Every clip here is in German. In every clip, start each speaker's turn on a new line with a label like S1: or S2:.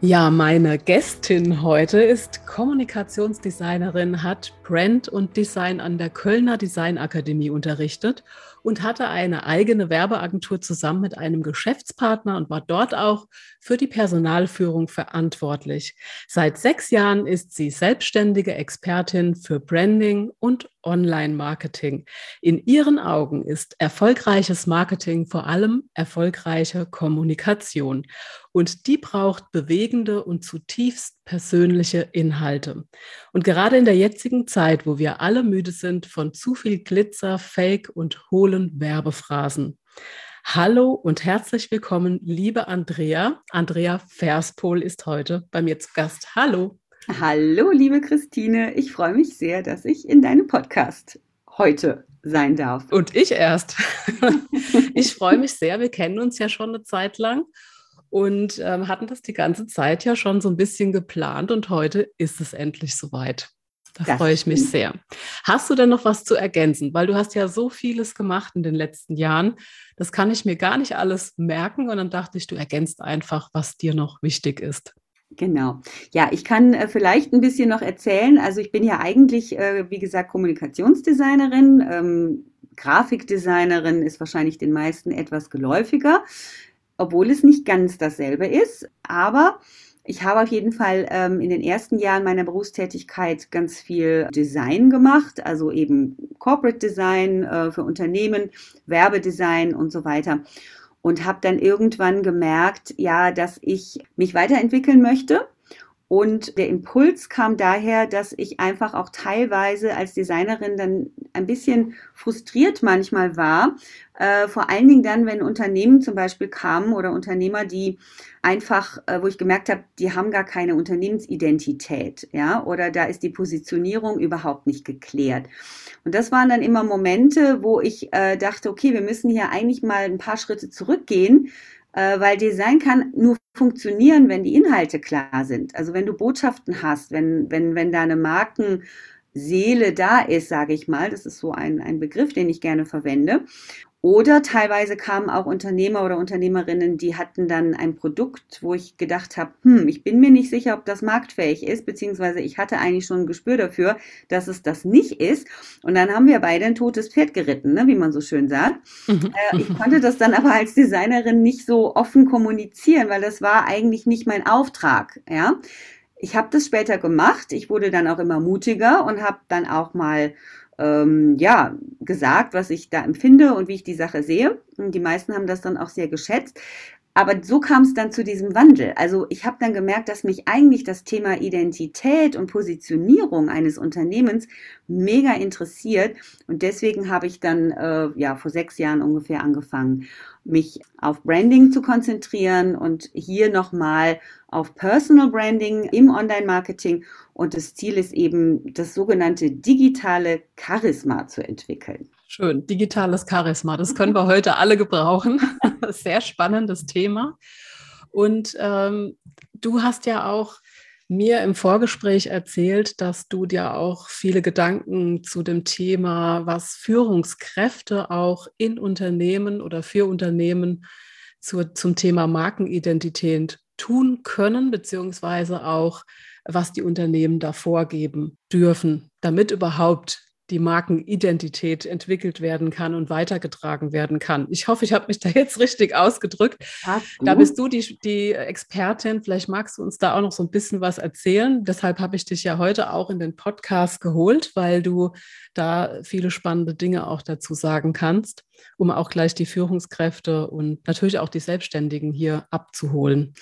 S1: Ja, meine Gästin heute ist Kommunikationsdesignerin, hat Brand und Design an der Kölner Designakademie unterrichtet und hatte eine eigene Werbeagentur zusammen mit einem Geschäftspartner und war dort auch für die Personalführung verantwortlich. Seit sechs Jahren ist sie selbstständige Expertin für Branding und Online-Marketing. In ihren Augen ist erfolgreiches Marketing vor allem erfolgreiche Kommunikation. Und die braucht bewegende und zutiefst persönliche Inhalte. Und gerade in der jetzigen Zeit, wo wir alle müde sind von zu viel Glitzer, Fake und hohlen Werbephrasen. Hallo und herzlich willkommen, liebe Andrea. Andrea Verspol ist heute bei mir zu Gast. Hallo.
S2: Hallo, liebe Christine. Ich freue mich sehr, dass ich in deinem Podcast heute sein darf.
S1: Und ich erst. ich freue mich sehr. Wir kennen uns ja schon eine Zeit lang und ähm, hatten das die ganze Zeit ja schon so ein bisschen geplant und heute ist es endlich soweit. Da das freue ich mich stimmt. sehr. Hast du denn noch was zu ergänzen? Weil du hast ja so vieles gemacht in den letzten Jahren. Das kann ich mir gar nicht alles merken und dann dachte ich, du ergänzt einfach, was dir noch wichtig ist.
S2: Genau. Ja, ich kann äh, vielleicht ein bisschen noch erzählen. Also ich bin ja eigentlich, äh, wie gesagt, Kommunikationsdesignerin. Ähm, Grafikdesignerin ist wahrscheinlich den meisten etwas geläufiger, obwohl es nicht ganz dasselbe ist. Aber ich habe auf jeden Fall ähm, in den ersten Jahren meiner Berufstätigkeit ganz viel Design gemacht, also eben Corporate Design äh, für Unternehmen, Werbedesign und so weiter und habe dann irgendwann gemerkt, ja, dass ich mich weiterentwickeln möchte. Und der Impuls kam daher, dass ich einfach auch teilweise als Designerin dann ein bisschen frustriert manchmal war. Äh, vor allen Dingen dann, wenn Unternehmen zum Beispiel kamen oder Unternehmer, die einfach, äh, wo ich gemerkt habe, die haben gar keine Unternehmensidentität, ja, oder da ist die Positionierung überhaupt nicht geklärt. Und das waren dann immer Momente, wo ich äh, dachte, okay, wir müssen hier eigentlich mal ein paar Schritte zurückgehen, weil Design kann nur funktionieren, wenn die Inhalte klar sind. Also wenn du Botschaften hast, wenn, wenn, wenn deine Markenseele da ist, sage ich mal, das ist so ein, ein Begriff, den ich gerne verwende. Oder teilweise kamen auch Unternehmer oder Unternehmerinnen, die hatten dann ein Produkt, wo ich gedacht habe, hm, ich bin mir nicht sicher, ob das marktfähig ist, beziehungsweise ich hatte eigentlich schon ein Gespür dafür, dass es das nicht ist. Und dann haben wir beide ein totes Pferd geritten, ne, wie man so schön sagt. Mhm. Äh, ich konnte das dann aber als Designerin nicht so offen kommunizieren, weil das war eigentlich nicht mein Auftrag, ja. Ich habe das später gemacht. Ich wurde dann auch immer mutiger und habe dann auch mal ähm, ja, gesagt, was ich da empfinde und wie ich die Sache sehe. Und die meisten haben das dann auch sehr geschätzt. Aber so kam es dann zu diesem Wandel. Also ich habe dann gemerkt, dass mich eigentlich das Thema Identität und Positionierung eines Unternehmens mega interessiert. Und deswegen habe ich dann äh, ja vor sechs Jahren ungefähr angefangen, mich auf Branding zu konzentrieren und hier nochmal auf Personal Branding im Online-Marketing. Und das Ziel ist eben, das sogenannte digitale Charisma zu entwickeln.
S1: Schön, digitales Charisma, das können wir heute alle gebrauchen. Sehr spannendes Thema. Und ähm, du hast ja auch mir im Vorgespräch erzählt, dass du dir auch viele Gedanken zu dem Thema, was Führungskräfte auch in Unternehmen oder für Unternehmen zu, zum Thema Markenidentität tun können, beziehungsweise auch, was die Unternehmen da vorgeben dürfen, damit überhaupt die Markenidentität entwickelt werden kann und weitergetragen werden kann. Ich hoffe, ich habe mich da jetzt richtig ausgedrückt. Da bist du die, die Expertin. Vielleicht magst du uns da auch noch so ein bisschen was erzählen. Deshalb habe ich dich ja heute auch in den Podcast geholt, weil du da viele spannende Dinge auch dazu sagen kannst, um auch gleich die Führungskräfte und natürlich auch die Selbstständigen hier abzuholen.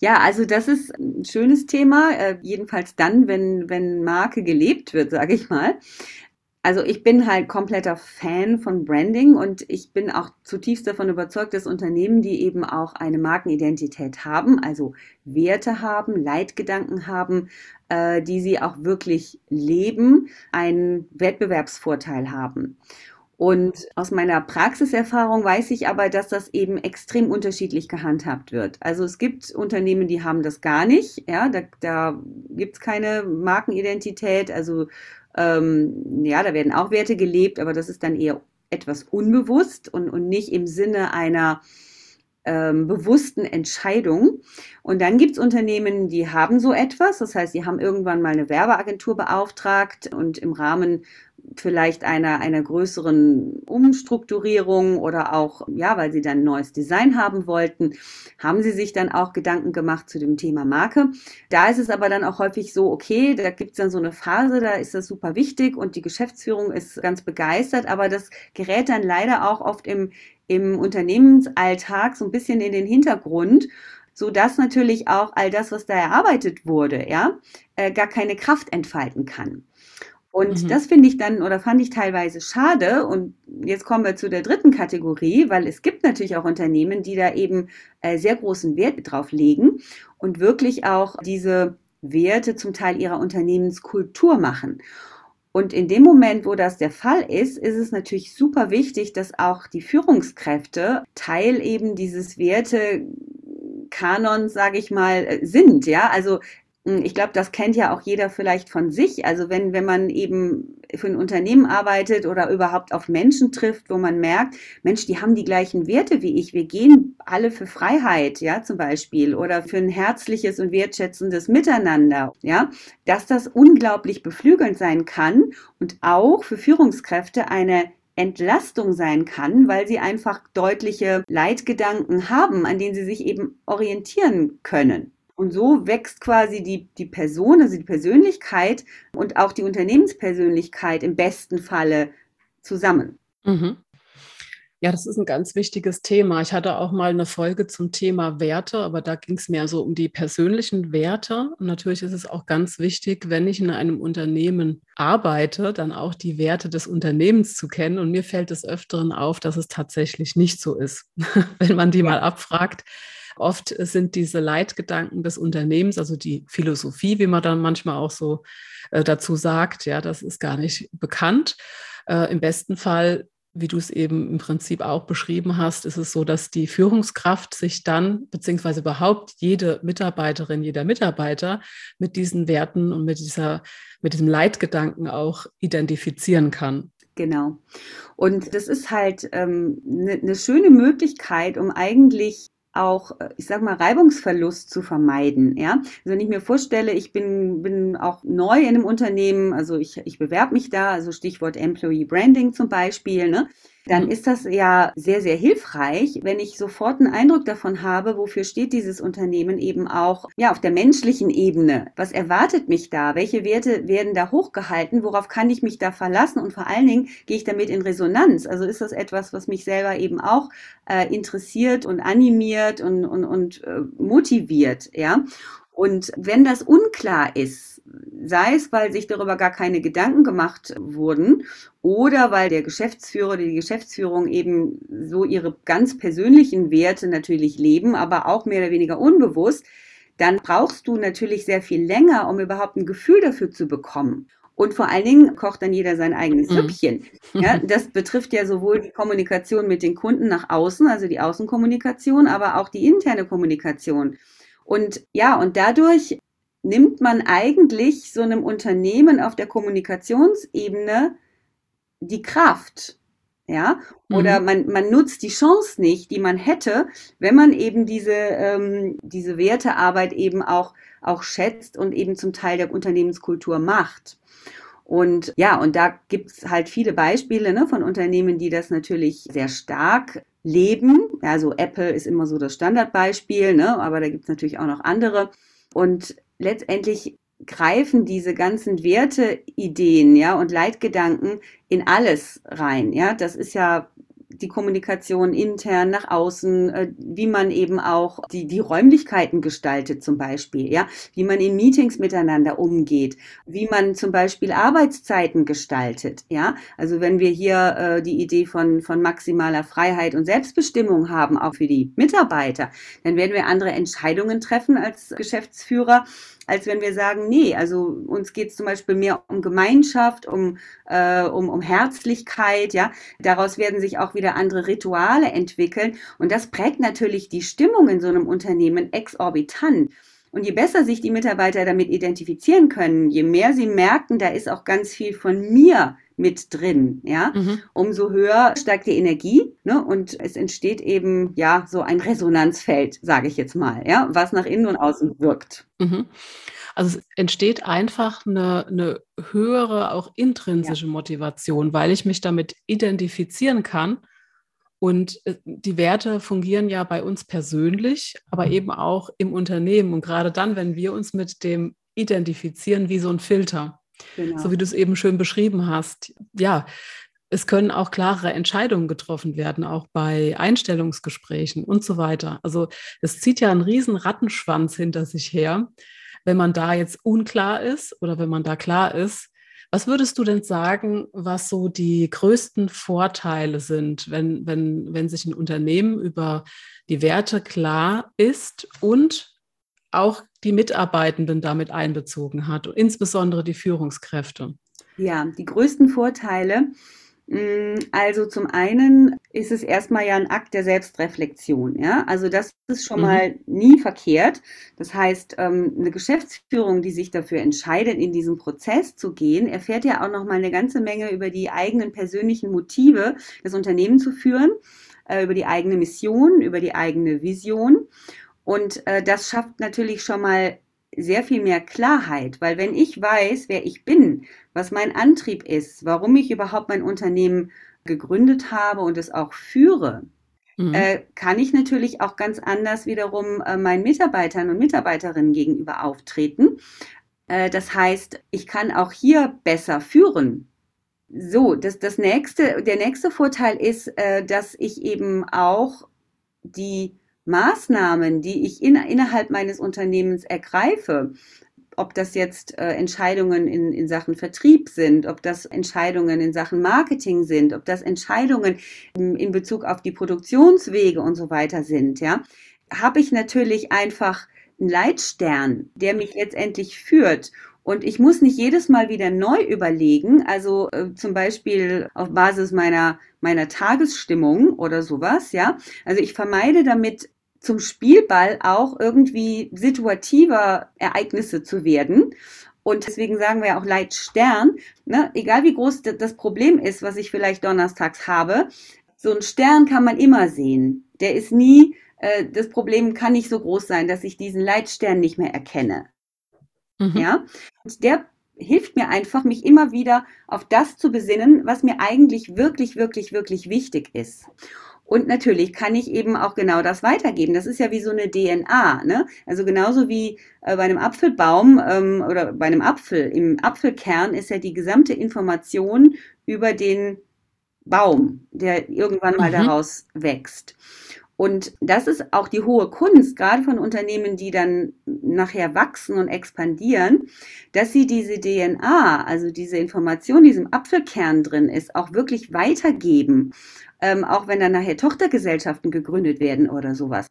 S2: Ja, also das ist ein schönes Thema, äh, jedenfalls dann, wenn, wenn Marke gelebt wird, sage ich mal also ich bin halt kompletter Fan von Branding und ich bin auch zutiefst davon überzeugt, dass Unternehmen, die eben auch eine Markenidentität haben, also Werte haben, Leitgedanken haben, äh, die sie auch wirklich leben, einen Wettbewerbsvorteil haben. Und aus meiner Praxiserfahrung weiß ich aber, dass das eben extrem unterschiedlich gehandhabt wird. Also es gibt Unternehmen, die haben das gar nicht. Ja, da, da gibt es keine Markenidentität. Also ähm, ja, da werden auch Werte gelebt, aber das ist dann eher etwas unbewusst und, und nicht im Sinne einer ähm, bewussten Entscheidung. Und dann gibt es Unternehmen, die haben so etwas. Das heißt, sie haben irgendwann mal eine Werbeagentur beauftragt und im Rahmen vielleicht einer, einer größeren Umstrukturierung oder auch, ja, weil sie dann ein neues Design haben wollten, haben sie sich dann auch Gedanken gemacht zu dem Thema Marke. Da ist es aber dann auch häufig so, okay, da gibt es dann so eine Phase, da ist das super wichtig und die Geschäftsführung ist ganz begeistert, aber das gerät dann leider auch oft im, im Unternehmensalltag so ein bisschen in den Hintergrund so dass natürlich auch all das, was da erarbeitet wurde, ja, äh, gar keine Kraft entfalten kann. Und mhm. das finde ich dann oder fand ich teilweise schade. Und jetzt kommen wir zu der dritten Kategorie, weil es gibt natürlich auch Unternehmen, die da eben äh, sehr großen Wert drauf legen und wirklich auch diese Werte zum Teil ihrer Unternehmenskultur machen. Und in dem Moment, wo das der Fall ist, ist es natürlich super wichtig, dass auch die Führungskräfte Teil eben dieses Wertekanons, sage ich mal, äh, sind. Ja, also ich glaube, das kennt ja auch jeder vielleicht von sich. Also wenn, wenn man eben für ein Unternehmen arbeitet oder überhaupt auf Menschen trifft, wo man merkt, Mensch, die haben die gleichen Werte wie ich. Wir gehen alle für Freiheit, ja, zum Beispiel, oder für ein herzliches und wertschätzendes Miteinander, ja, dass das unglaublich beflügelnd sein kann und auch für Führungskräfte eine Entlastung sein kann, weil sie einfach deutliche Leitgedanken haben, an denen sie sich eben orientieren können. Und so wächst quasi die, die Person, also die Persönlichkeit und auch die Unternehmenspersönlichkeit im besten Falle zusammen. Mhm.
S1: Ja, das ist ein ganz wichtiges Thema. Ich hatte auch mal eine Folge zum Thema Werte, aber da ging es mehr so um die persönlichen Werte. Und natürlich ist es auch ganz wichtig, wenn ich in einem Unternehmen arbeite, dann auch die Werte des Unternehmens zu kennen. Und mir fällt es öfteren auf, dass es tatsächlich nicht so ist, wenn man die mal abfragt Oft sind diese Leitgedanken des Unternehmens, also die Philosophie, wie man dann manchmal auch so äh, dazu sagt, ja, das ist gar nicht bekannt. Äh, Im besten Fall wie du es eben im Prinzip auch beschrieben hast, ist es so, dass die Führungskraft sich dann, beziehungsweise überhaupt jede Mitarbeiterin, jeder Mitarbeiter mit diesen Werten und mit dieser, mit diesem Leitgedanken auch identifizieren kann.
S2: Genau. Und das ist halt eine ähm, ne, ne schöne Möglichkeit, um eigentlich auch, ich sag mal, Reibungsverlust zu vermeiden. Ja? Also wenn ich mir vorstelle, ich bin, bin auch neu in einem Unternehmen, also ich, ich bewerbe mich da, also Stichwort Employee Branding zum Beispiel, ne? Dann mhm. ist das ja sehr, sehr hilfreich, wenn ich sofort einen Eindruck davon habe, wofür steht dieses Unternehmen eben auch ja, auf der menschlichen Ebene. Was erwartet mich da? Welche Werte werden da hochgehalten? Worauf kann ich mich da verlassen? Und vor allen Dingen gehe ich damit in Resonanz. Also ist das etwas, was mich selber eben auch äh, interessiert und animiert und, und, und äh, motiviert, ja? Und wenn das unklar ist, sei es, weil sich darüber gar keine Gedanken gemacht wurden oder weil der Geschäftsführer oder die Geschäftsführung eben so ihre ganz persönlichen Werte natürlich leben, aber auch mehr oder weniger unbewusst, dann brauchst du natürlich sehr viel länger, um überhaupt ein Gefühl dafür zu bekommen. Und vor allen Dingen kocht dann jeder sein eigenes mhm. Süppchen. Ja, das betrifft ja sowohl die Kommunikation mit den Kunden nach außen, also die Außenkommunikation, aber auch die interne Kommunikation. Und ja, und dadurch nimmt man eigentlich so einem Unternehmen auf der Kommunikationsebene die Kraft. Ja, oder mhm. man, man nutzt die Chance nicht, die man hätte, wenn man eben diese, ähm, diese Wertearbeit eben auch, auch schätzt und eben zum Teil der Unternehmenskultur macht. Und ja, und da gibt es halt viele Beispiele ne, von Unternehmen, die das natürlich sehr stark leben. Also Apple ist immer so das Standardbeispiel, ne, aber da gibt es natürlich auch noch andere. Und letztendlich greifen diese ganzen Werteideen, ja, und Leitgedanken in alles rein, ja. Das ist ja die Kommunikation intern nach außen, äh, wie man eben auch die, die Räumlichkeiten gestaltet zum Beispiel, ja, wie man in Meetings miteinander umgeht, wie man zum Beispiel Arbeitszeiten gestaltet, ja. Also wenn wir hier äh, die Idee von, von maximaler Freiheit und Selbstbestimmung haben, auch für die Mitarbeiter, dann werden wir andere Entscheidungen treffen als Geschäftsführer, als wenn wir sagen, nee, also uns geht es zum Beispiel mehr um Gemeinschaft, um, äh, um, um Herzlichkeit, ja. Daraus werden sich auch wieder andere Rituale entwickeln. Und das prägt natürlich die Stimmung in so einem Unternehmen exorbitant. Und je besser sich die Mitarbeiter damit identifizieren können, je mehr sie merken, da ist auch ganz viel von mir mit drin, ja, mhm. umso höher steigt die Energie, ne, und es entsteht eben, ja, so ein Resonanzfeld, sage ich jetzt mal, ja, was nach innen und außen wirkt. Mhm.
S1: Also es entsteht einfach eine, eine höhere, auch intrinsische ja. Motivation, weil ich mich damit identifizieren kann. Und äh, die Werte fungieren ja bei uns persönlich, aber mhm. eben auch im Unternehmen. Und gerade dann, wenn wir uns mit dem identifizieren, wie so ein Filter. Genau. So wie du es eben schön beschrieben hast. Ja, es können auch klarere Entscheidungen getroffen werden, auch bei Einstellungsgesprächen und so weiter. Also es zieht ja einen riesen Rattenschwanz hinter sich her, wenn man da jetzt unklar ist oder wenn man da klar ist. Was würdest du denn sagen, was so die größten Vorteile sind, wenn, wenn, wenn sich ein Unternehmen über die Werte klar ist und auch die Mitarbeitenden damit einbezogen hat, insbesondere die Führungskräfte?
S2: Ja, die größten Vorteile. Mm, also zum einen ist es erstmal ja ein Akt der Selbstreflexion. Ja? Also das ist schon mhm. mal nie verkehrt. Das heißt, ähm, eine Geschäftsführung, die sich dafür entscheidet, in diesen Prozess zu gehen, erfährt ja auch noch mal eine ganze Menge über die eigenen persönlichen Motive, das Unternehmen zu führen, äh, über die eigene Mission, über die eigene Vision. Und äh, das schafft natürlich schon mal sehr viel mehr Klarheit, weil wenn ich weiß, wer ich bin, was mein Antrieb ist, warum ich überhaupt mein Unternehmen gegründet habe und es auch führe, mhm. äh, kann ich natürlich auch ganz anders wiederum äh, meinen Mitarbeitern und Mitarbeiterinnen gegenüber auftreten. Äh, das heißt, ich kann auch hier besser führen. So, das, das nächste, der nächste Vorteil ist, äh, dass ich eben auch die Maßnahmen, die ich in, innerhalb meines Unternehmens ergreife, ob das jetzt äh, Entscheidungen in, in Sachen Vertrieb sind, ob das Entscheidungen in Sachen Marketing sind, ob das Entscheidungen in, in Bezug auf die Produktionswege und so weiter sind, ja, habe ich natürlich einfach einen Leitstern, der mich letztendlich führt. Und ich muss nicht jedes Mal wieder neu überlegen, also äh, zum Beispiel auf Basis meiner, meiner Tagesstimmung oder sowas, ja. Also ich vermeide damit zum Spielball auch irgendwie situativer Ereignisse zu werden. Und deswegen sagen wir auch Leitstern, ne? egal wie groß das Problem ist, was ich vielleicht donnerstags habe, so ein Stern kann man immer sehen. Der ist nie, äh, das Problem kann nicht so groß sein, dass ich diesen Leitstern nicht mehr erkenne. Mhm. Ja, und der hilft mir einfach, mich immer wieder auf das zu besinnen, was mir eigentlich wirklich, wirklich, wirklich wichtig ist. Und natürlich kann ich eben auch genau das weitergeben. Das ist ja wie so eine DNA. Ne? Also genauso wie äh, bei einem Apfelbaum ähm, oder bei einem Apfel. Im Apfelkern ist ja die gesamte Information über den Baum, der irgendwann mal mhm. daraus wächst. Und das ist auch die hohe Kunst, gerade von Unternehmen, die dann nachher wachsen und expandieren, dass sie diese DNA, also diese Information, die im Apfelkern drin ist, auch wirklich weitergeben ähm, auch wenn dann nachher Tochtergesellschaften gegründet werden oder sowas,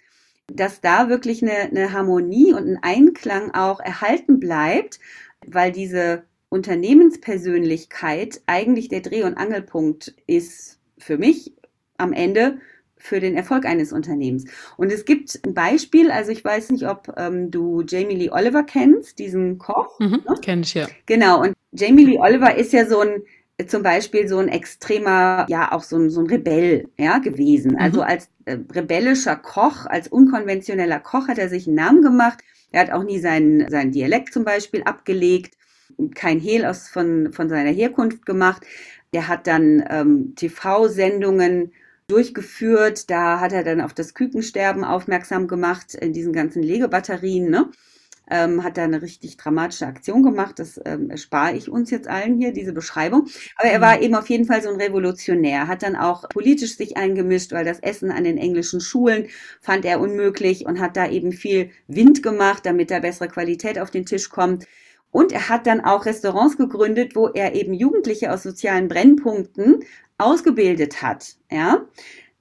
S2: dass da wirklich eine, eine Harmonie und ein Einklang auch erhalten bleibt, weil diese Unternehmenspersönlichkeit eigentlich der Dreh- und Angelpunkt ist für mich am Ende für den Erfolg eines Unternehmens. Und es gibt ein Beispiel, also ich weiß nicht, ob ähm, du Jamie Lee Oliver kennst, diesen Koch.
S1: Mhm, ne? Kenn ich ja.
S2: Genau, und Jamie Lee Oliver ist ja so ein zum Beispiel so ein extremer, ja auch so ein, so ein Rebell ja, gewesen. Mhm. Also als äh, rebellischer Koch, als unkonventioneller Koch hat er sich einen Namen gemacht. Er hat auch nie seinen, seinen Dialekt zum Beispiel abgelegt. kein Hehl aus von, von seiner Herkunft gemacht. Der hat dann ähm, TV-Sendungen durchgeführt. Da hat er dann auf das Kükensterben aufmerksam gemacht in diesen ganzen Legebatterien. Ne? Ähm, hat da eine richtig dramatische Aktion gemacht. Das ähm, erspare ich uns jetzt allen hier, diese Beschreibung. Aber er war mhm. eben auf jeden Fall so ein Revolutionär, hat dann auch politisch sich eingemischt, weil das Essen an den englischen Schulen fand er unmöglich und hat da eben viel Wind gemacht, damit da bessere Qualität auf den Tisch kommt. Und er hat dann auch Restaurants gegründet, wo er eben Jugendliche aus sozialen Brennpunkten ausgebildet hat. Ja.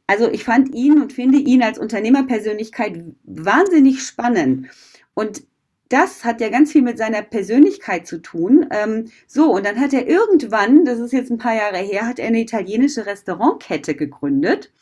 S2: Also ich fand ihn und finde ihn als Unternehmerpersönlichkeit wahnsinnig spannend. Und das hat ja ganz viel mit seiner Persönlichkeit zu tun. Ähm, so, und dann hat er irgendwann, das ist jetzt ein paar Jahre her, hat er eine italienische Restaurantkette gegründet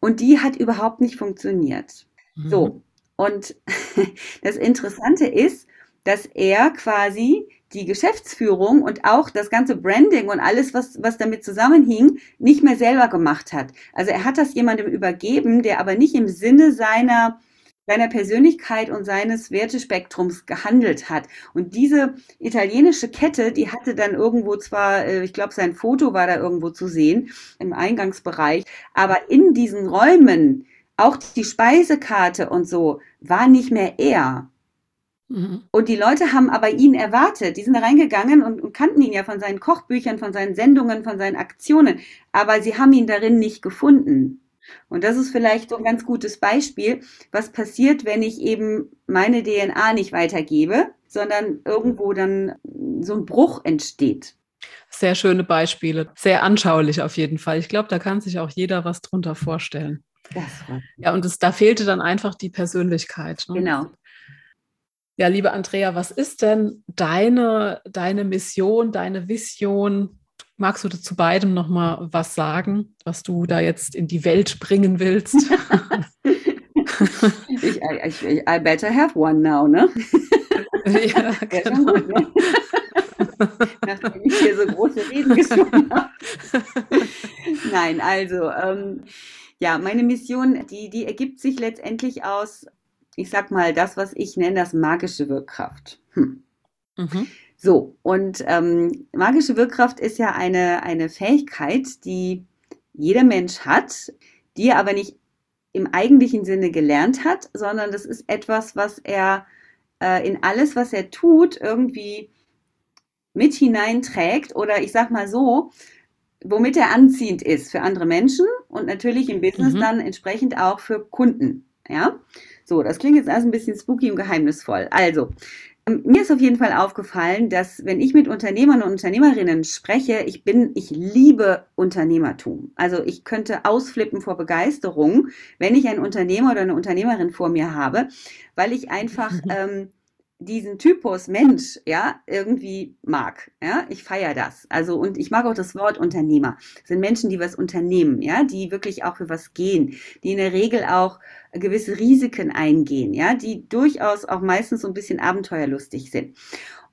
S2: und die hat überhaupt nicht funktioniert. Mhm. So, und das Interessante ist, dass er quasi die Geschäftsführung und auch das ganze Branding und alles, was, was damit zusammenhing, nicht mehr selber gemacht hat. Also er hat das jemandem übergeben, der aber nicht im Sinne seiner seiner Persönlichkeit und seines Wertespektrums gehandelt hat. Und diese italienische Kette, die hatte dann irgendwo zwar, äh, ich glaube, sein Foto war da irgendwo zu sehen im Eingangsbereich, aber in diesen Räumen, auch die Speisekarte und so, war nicht mehr er. Mhm. Und die Leute haben aber ihn erwartet. Die sind da reingegangen und, und, kannten ihn ja von seinen Kochbüchern, von seinen Sendungen, von seinen Aktionen. Aber sie haben ihn darin nicht gefunden. Und das ist vielleicht so ein ganz gutes Beispiel, was passiert, wenn ich eben meine DNA nicht weitergebe, sondern irgendwo dann so ein Bruch entsteht.
S1: Sehr schöne Beispiele, sehr anschaulich auf jeden Fall. Ich glaube, da kann sich auch jeder was drunter vorstellen. Ja, und es, da fehlte dann einfach die Persönlichkeit.
S2: Ne? Genau.
S1: Ja, liebe Andrea, was ist denn deine, deine Mission, deine Vision Magst du zu beidem noch mal was sagen, was du da jetzt in die Welt bringen willst?
S2: ich, ich, I better have one now, ne? ja, genau. Gut, ne? Nachdem ich hier so große Reden geschwungen habe. Nein, also, ähm, ja, meine Mission, die, die ergibt sich letztendlich aus, ich sag mal, das, was ich nenne, das magische Wirkkraft. Hm. Mhm. So, und ähm, magische Wirkkraft ist ja eine, eine Fähigkeit, die jeder Mensch hat, die er aber nicht im eigentlichen Sinne gelernt hat, sondern das ist etwas, was er äh, in alles, was er tut, irgendwie mit hineinträgt oder ich sag mal so, womit er anziehend ist für andere Menschen und natürlich im Business mhm. dann entsprechend auch für Kunden. Ja, so, das klingt jetzt also ein bisschen spooky und geheimnisvoll. Also, mir ist auf jeden Fall aufgefallen, dass wenn ich mit Unternehmern und Unternehmerinnen spreche, ich bin, ich liebe Unternehmertum. Also ich könnte ausflippen vor Begeisterung, wenn ich einen Unternehmer oder eine Unternehmerin vor mir habe, weil ich einfach ähm, diesen Typus Mensch, ja, irgendwie mag. Ja, ich feiere das. Also, und ich mag auch das Wort Unternehmer. Das sind Menschen, die was unternehmen, ja, die wirklich auch für was gehen, die in der Regel auch gewisse Risiken eingehen, ja, die durchaus auch meistens so ein bisschen abenteuerlustig sind.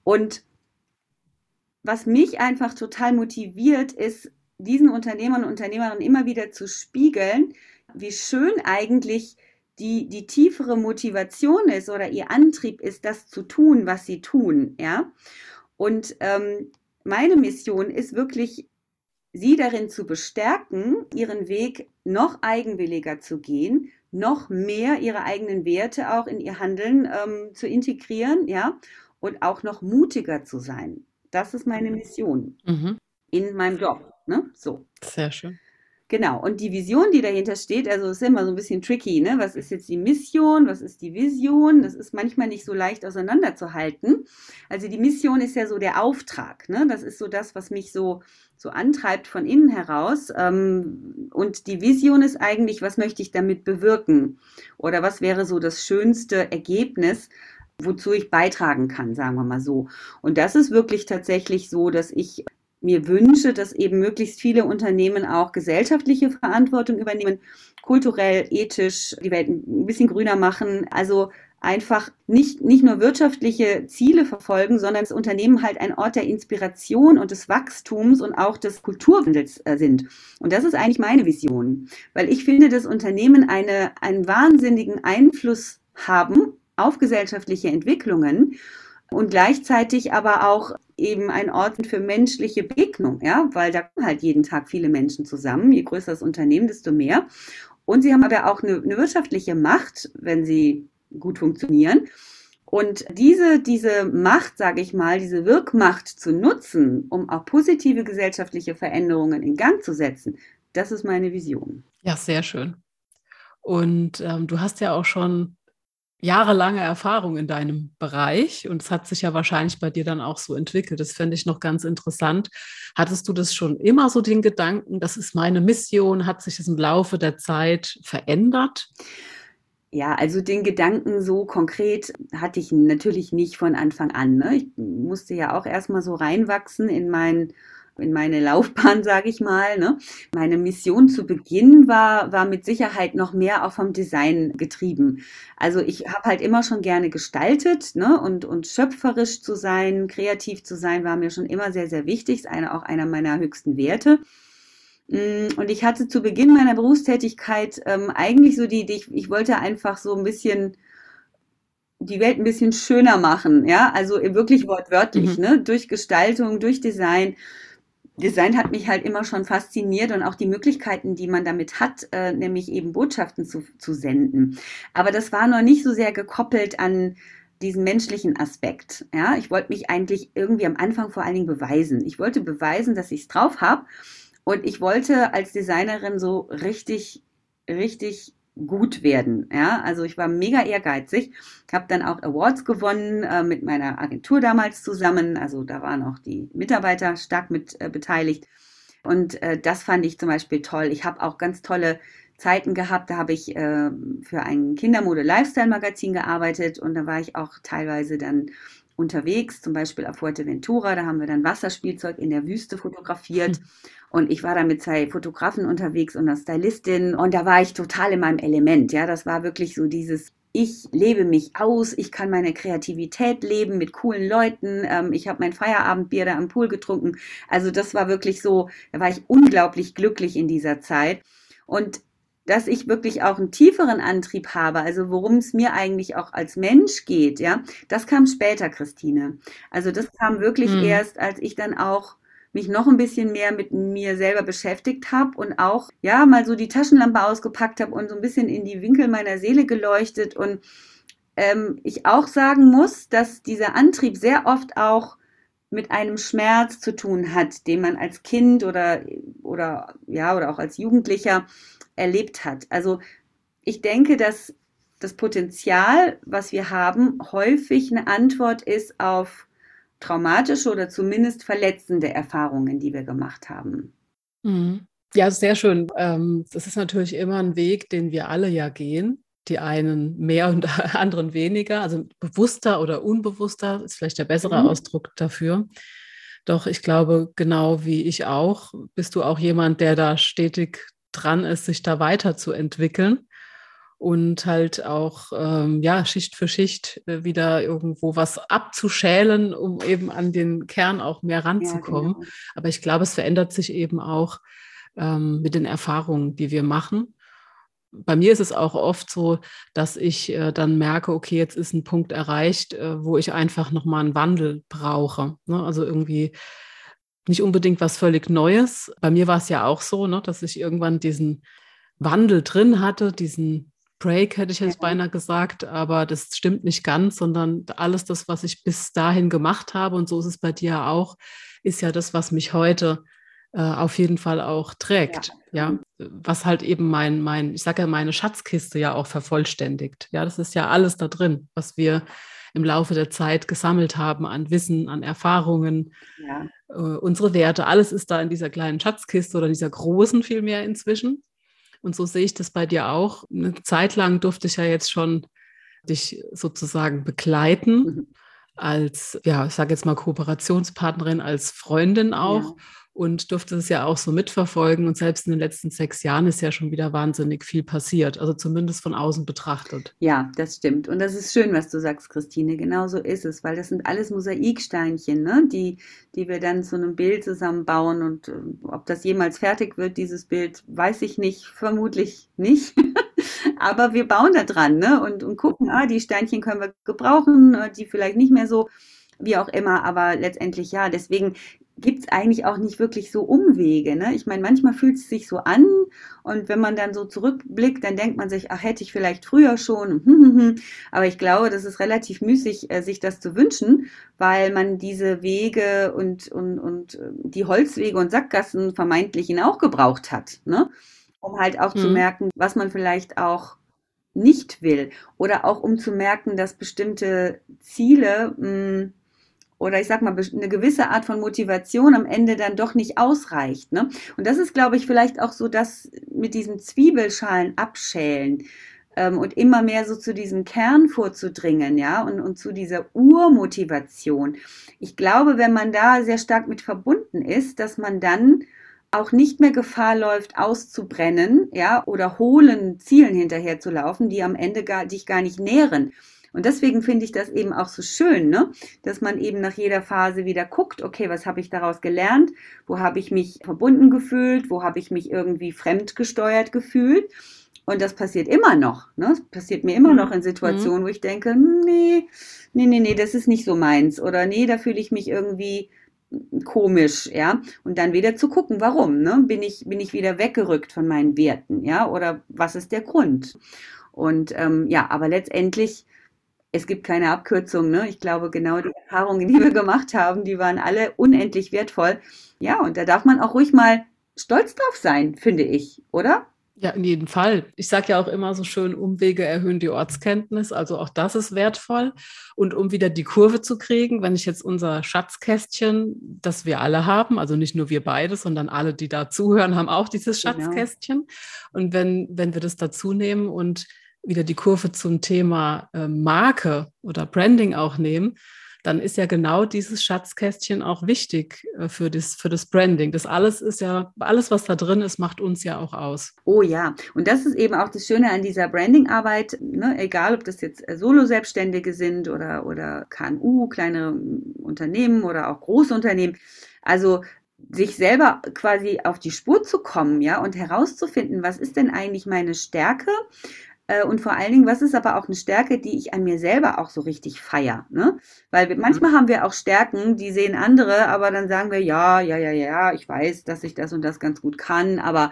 S2: Und was mich einfach total motiviert, ist, diesen Unternehmern und Unternehmerinnen immer wieder zu spiegeln, wie schön eigentlich die, die tiefere Motivation ist oder ihr Antrieb ist, das zu tun, was sie tun, ja. Und ähm, meine Mission ist wirklich, sie darin zu bestärken, ihren Weg noch eigenwilliger zu gehen, noch mehr ihre eigenen Werte auch in ihr Handeln ähm, zu integrieren, ja, und auch noch mutiger zu sein. Das ist meine Mission mhm. in meinem Job. Ne? So.
S1: Sehr schön.
S2: Genau, und die Vision, die dahinter steht, also ist immer so ein bisschen tricky, ne? Was ist jetzt die Mission, was ist die Vision? Das ist manchmal nicht so leicht auseinanderzuhalten. Also die Mission ist ja so der Auftrag, ne? Das ist so das, was mich so, so antreibt von innen heraus. Ähm, und die Vision ist eigentlich, was möchte ich damit bewirken? Oder was wäre so das schönste Ergebnis, wozu ich beitragen kann, sagen wir mal so. Und das ist wirklich tatsächlich so, dass ich mir wünsche, dass eben möglichst viele Unternehmen auch gesellschaftliche Verantwortung übernehmen, kulturell, ethisch die Welt ein bisschen grüner machen. Also einfach nicht, nicht nur wirtschaftliche Ziele verfolgen, sondern das Unternehmen halt ein Ort der Inspiration und des Wachstums und auch des Kulturwandels äh, sind. Und das ist eigentlich meine Vision, weil ich finde, dass Unternehmen eine, einen wahnsinnigen Einfluss haben auf gesellschaftliche Entwicklungen und gleichzeitig aber auch eben ein Ort für menschliche Begegnung, ja, weil da kommen halt jeden Tag viele Menschen zusammen. Je größer das Unternehmen, desto mehr. Und sie haben aber auch eine, eine wirtschaftliche Macht, wenn sie gut funktionieren. Und diese, diese Macht, sage ich mal, diese Wirkmacht zu nutzen, um auch positive gesellschaftliche Veränderungen in Gang zu setzen, das ist meine Vision.
S1: Ja, sehr schön. Und ähm, du hast ja auch schon jahrelange Erfahrung in deinem Bereich und es hat sich ja wahrscheinlich bei dir dann auch so entwickelt. Das fände ich noch ganz interessant. Hattest du das schon immer so den Gedanken, das ist meine Mission? Hat sich das im Laufe der Zeit verändert?
S2: Ja, also den Gedanken so konkret hatte ich natürlich nicht von Anfang an. Ne? Ich musste ja auch erstmal so reinwachsen in mein in meine Laufbahn, sage ich mal. Ne? Meine Mission zu Beginn war, war mit Sicherheit noch mehr auch vom Design getrieben. Also ich habe halt immer schon gerne gestaltet ne? und, und schöpferisch zu sein, kreativ zu sein, war mir schon immer sehr, sehr wichtig. Ist eine, auch einer meiner höchsten Werte. Mm, und ich hatte zu Beginn meiner Berufstätigkeit ähm, eigentlich so die Idee, ich, ich wollte einfach so ein bisschen die Welt ein bisschen schöner machen, ja, also wirklich wortwörtlich, mhm. ne, durch Gestaltung, durch Design Design hat mich halt immer schon fasziniert und auch die Möglichkeiten, die man damit hat, äh, nämlich eben Botschaften zu, zu senden. Aber das war noch nicht so sehr gekoppelt an diesen menschlichen Aspekt. Ja, ich wollte mich eigentlich irgendwie am Anfang vor allen Dingen beweisen. Ich wollte beweisen, dass ich es drauf habe und ich wollte als Designerin so richtig, richtig gut werden. Ja, also ich war mega ehrgeizig, habe dann auch Awards gewonnen äh, mit meiner Agentur damals zusammen. Also da waren auch die Mitarbeiter stark mit äh, beteiligt. Und äh, das fand ich zum Beispiel toll. Ich habe auch ganz tolle Zeiten gehabt. Da habe ich äh, für ein Kindermode-Lifestyle-Magazin gearbeitet und da war ich auch teilweise dann unterwegs, zum Beispiel auf Fuerteventura. Da haben wir dann Wasserspielzeug in der Wüste fotografiert. Hm. Und ich war da mit zwei Fotografen unterwegs und einer Stylistin und da war ich total in meinem Element. Ja, das war wirklich so dieses ich lebe mich aus, ich kann meine Kreativität leben mit coolen Leuten. Ähm, ich habe mein Feierabendbier da am Pool getrunken. Also das war wirklich so, da war ich unglaublich glücklich in dieser Zeit. Und dass ich wirklich auch einen tieferen Antrieb habe, also worum es mir eigentlich auch als Mensch geht, ja, das kam später, Christine. Also das kam wirklich mhm. erst, als ich dann auch mich noch ein bisschen mehr mit mir selber beschäftigt habe und auch, ja, mal so die Taschenlampe ausgepackt habe und so ein bisschen in die Winkel meiner Seele geleuchtet und ähm, ich auch sagen muss, dass dieser Antrieb sehr oft auch mit einem Schmerz zu tun hat, den man als Kind oder, oder, ja, oder auch als Jugendlicher erlebt hat. Also ich denke, dass das Potenzial, was wir haben, häufig eine Antwort ist auf traumatische oder zumindest verletzende Erfahrungen, die wir gemacht haben.
S1: Mhm. Ja, sehr schön. Ähm, das ist natürlich immer ein Weg, den wir alle ja gehen. Die einen mehr und anderen weniger, also bewusster oder unbewusster ist vielleicht der bessere mhm. Ausdruck dafür. Doch ich glaube, genau wie ich auch, bist du auch jemand, der da stetig dran ist, sich da weiterzuentwickeln und halt auch ähm, ja Schicht für Schicht äh, wieder irgendwo was abzuschälen, um eben an den Kern auch mehr ranzukommen. Ja, genau. Aber ich glaube, es verändert sich eben auch ähm, mit den Erfahrungen, die wir machen. Bei mir ist es auch oft so, dass ich äh, dann merke, okay, jetzt ist ein Punkt erreicht, äh, wo ich einfach nochmal einen Wandel brauche. Ne? Also irgendwie nicht unbedingt was völlig Neues. Bei mir war es ja auch so, ne, dass ich irgendwann diesen Wandel drin hatte, diesen Break hätte ich jetzt beinahe gesagt, aber das stimmt nicht ganz, sondern alles das, was ich bis dahin gemacht habe, und so ist es bei dir auch, ist ja das, was mich heute äh, auf jeden Fall auch trägt. Ja. ja, was halt eben mein, mein, ich sage ja, meine Schatzkiste ja auch vervollständigt. Ja, das ist ja alles da drin, was wir im Laufe der Zeit gesammelt haben an Wissen, an Erfahrungen, ja. äh, unsere Werte, alles ist da in dieser kleinen Schatzkiste oder in dieser großen vielmehr inzwischen. Und so sehe ich das bei dir auch. Eine Zeit lang durfte ich ja jetzt schon dich sozusagen begleiten mhm. als, ja, ich sage jetzt mal Kooperationspartnerin, als Freundin auch. Ja und durfte es ja auch so mitverfolgen. Und selbst in den letzten sechs Jahren ist ja schon wieder wahnsinnig viel passiert, also zumindest von außen betrachtet.
S2: Ja, das stimmt. Und das ist schön, was du sagst, Christine. Genau so ist es, weil das sind alles Mosaiksteinchen, ne? die, die wir dann zu einem Bild zusammenbauen. Und äh, ob das jemals fertig wird, dieses Bild, weiß ich nicht, vermutlich nicht. Aber wir bauen da dran ne? und, und gucken, ah, die Steinchen können wir gebrauchen, äh, die vielleicht nicht mehr so wie auch immer, aber letztendlich ja. Deswegen gibt es eigentlich auch nicht wirklich so Umwege. Ne? Ich meine, manchmal fühlt es sich so an und wenn man dann so zurückblickt, dann denkt man sich, ach, hätte ich vielleicht früher schon. Aber ich glaube, das ist relativ müßig, äh, sich das zu wünschen, weil man diese Wege und, und, und äh, die Holzwege und Sackgassen vermeintlich ihn auch gebraucht hat. Ne? Um halt auch mhm. zu merken, was man vielleicht auch nicht will. Oder auch um zu merken, dass bestimmte Ziele mh, hm, oder ich sag mal, eine gewisse Art von Motivation am Ende dann doch nicht ausreicht. Ne? Und das ist, glaube ich, vielleicht auch so das mit diesen Zwiebelschalen abschälen ähm, und immer mehr so zu diesem Kern vorzudringen, ja, und, und zu dieser Urmotivation. Ich glaube, wenn man da sehr stark mit verbunden ist, dass man dann auch nicht mehr Gefahr läuft, auszubrennen, ja, oder hohlen Zielen hinterherzulaufen, die am Ende gar, dich gar nicht nähren. Und deswegen finde ich das eben auch so schön, ne? dass man eben nach jeder Phase wieder guckt, okay, was habe ich daraus gelernt? Wo habe ich mich verbunden gefühlt? Wo habe ich mich irgendwie fremdgesteuert gefühlt? Und das passiert immer noch. Ne? Das passiert mir immer noch in Situationen, mhm. wo ich denke, nee, nee, nee, nee, das ist nicht so meins. Oder nee, da fühle ich mich irgendwie komisch, ja, und dann wieder zu gucken, warum, ne? Bin ich, bin ich wieder weggerückt von meinen Werten, ja, oder was ist der Grund? Und ähm, ja, aber letztendlich es gibt keine Abkürzung. Ne? Ich glaube, genau die Erfahrungen, die wir gemacht haben, die waren alle unendlich wertvoll. Ja, und da darf man auch ruhig mal stolz drauf sein, finde ich, oder?
S1: Ja, in jedem Fall. Ich sage ja auch immer so schön, Umwege erhöhen die Ortskenntnis. Also auch das ist wertvoll. Und um wieder die Kurve zu kriegen, wenn ich jetzt unser Schatzkästchen, das wir alle haben, also nicht nur wir beide, sondern alle, die da zuhören, haben auch dieses genau. Schatzkästchen. Genau. Und wenn, wenn wir das dazu nehmen und wieder die Kurve zum Thema äh, Marke oder Branding auch nehmen, dann ist ja genau dieses Schatzkästchen auch wichtig äh, für, das, für das Branding. Das alles ist ja, alles, was da drin ist, macht uns ja auch aus.
S2: Oh ja, und das ist eben auch das Schöne an dieser Brandingarbeit, ne? egal ob das jetzt äh, Solo-Selbstständige sind oder, oder KMU, kleine Unternehmen oder auch große Unternehmen. Also sich selber quasi auf die Spur zu kommen, ja, und herauszufinden, was ist denn eigentlich meine Stärke und vor allen Dingen, was ist aber auch eine Stärke, die ich an mir selber auch so richtig feier? Ne? Weil mhm. manchmal haben wir auch Stärken, die sehen andere, aber dann sagen wir, ja, ja, ja, ja, ich weiß, dass ich das und das ganz gut kann, aber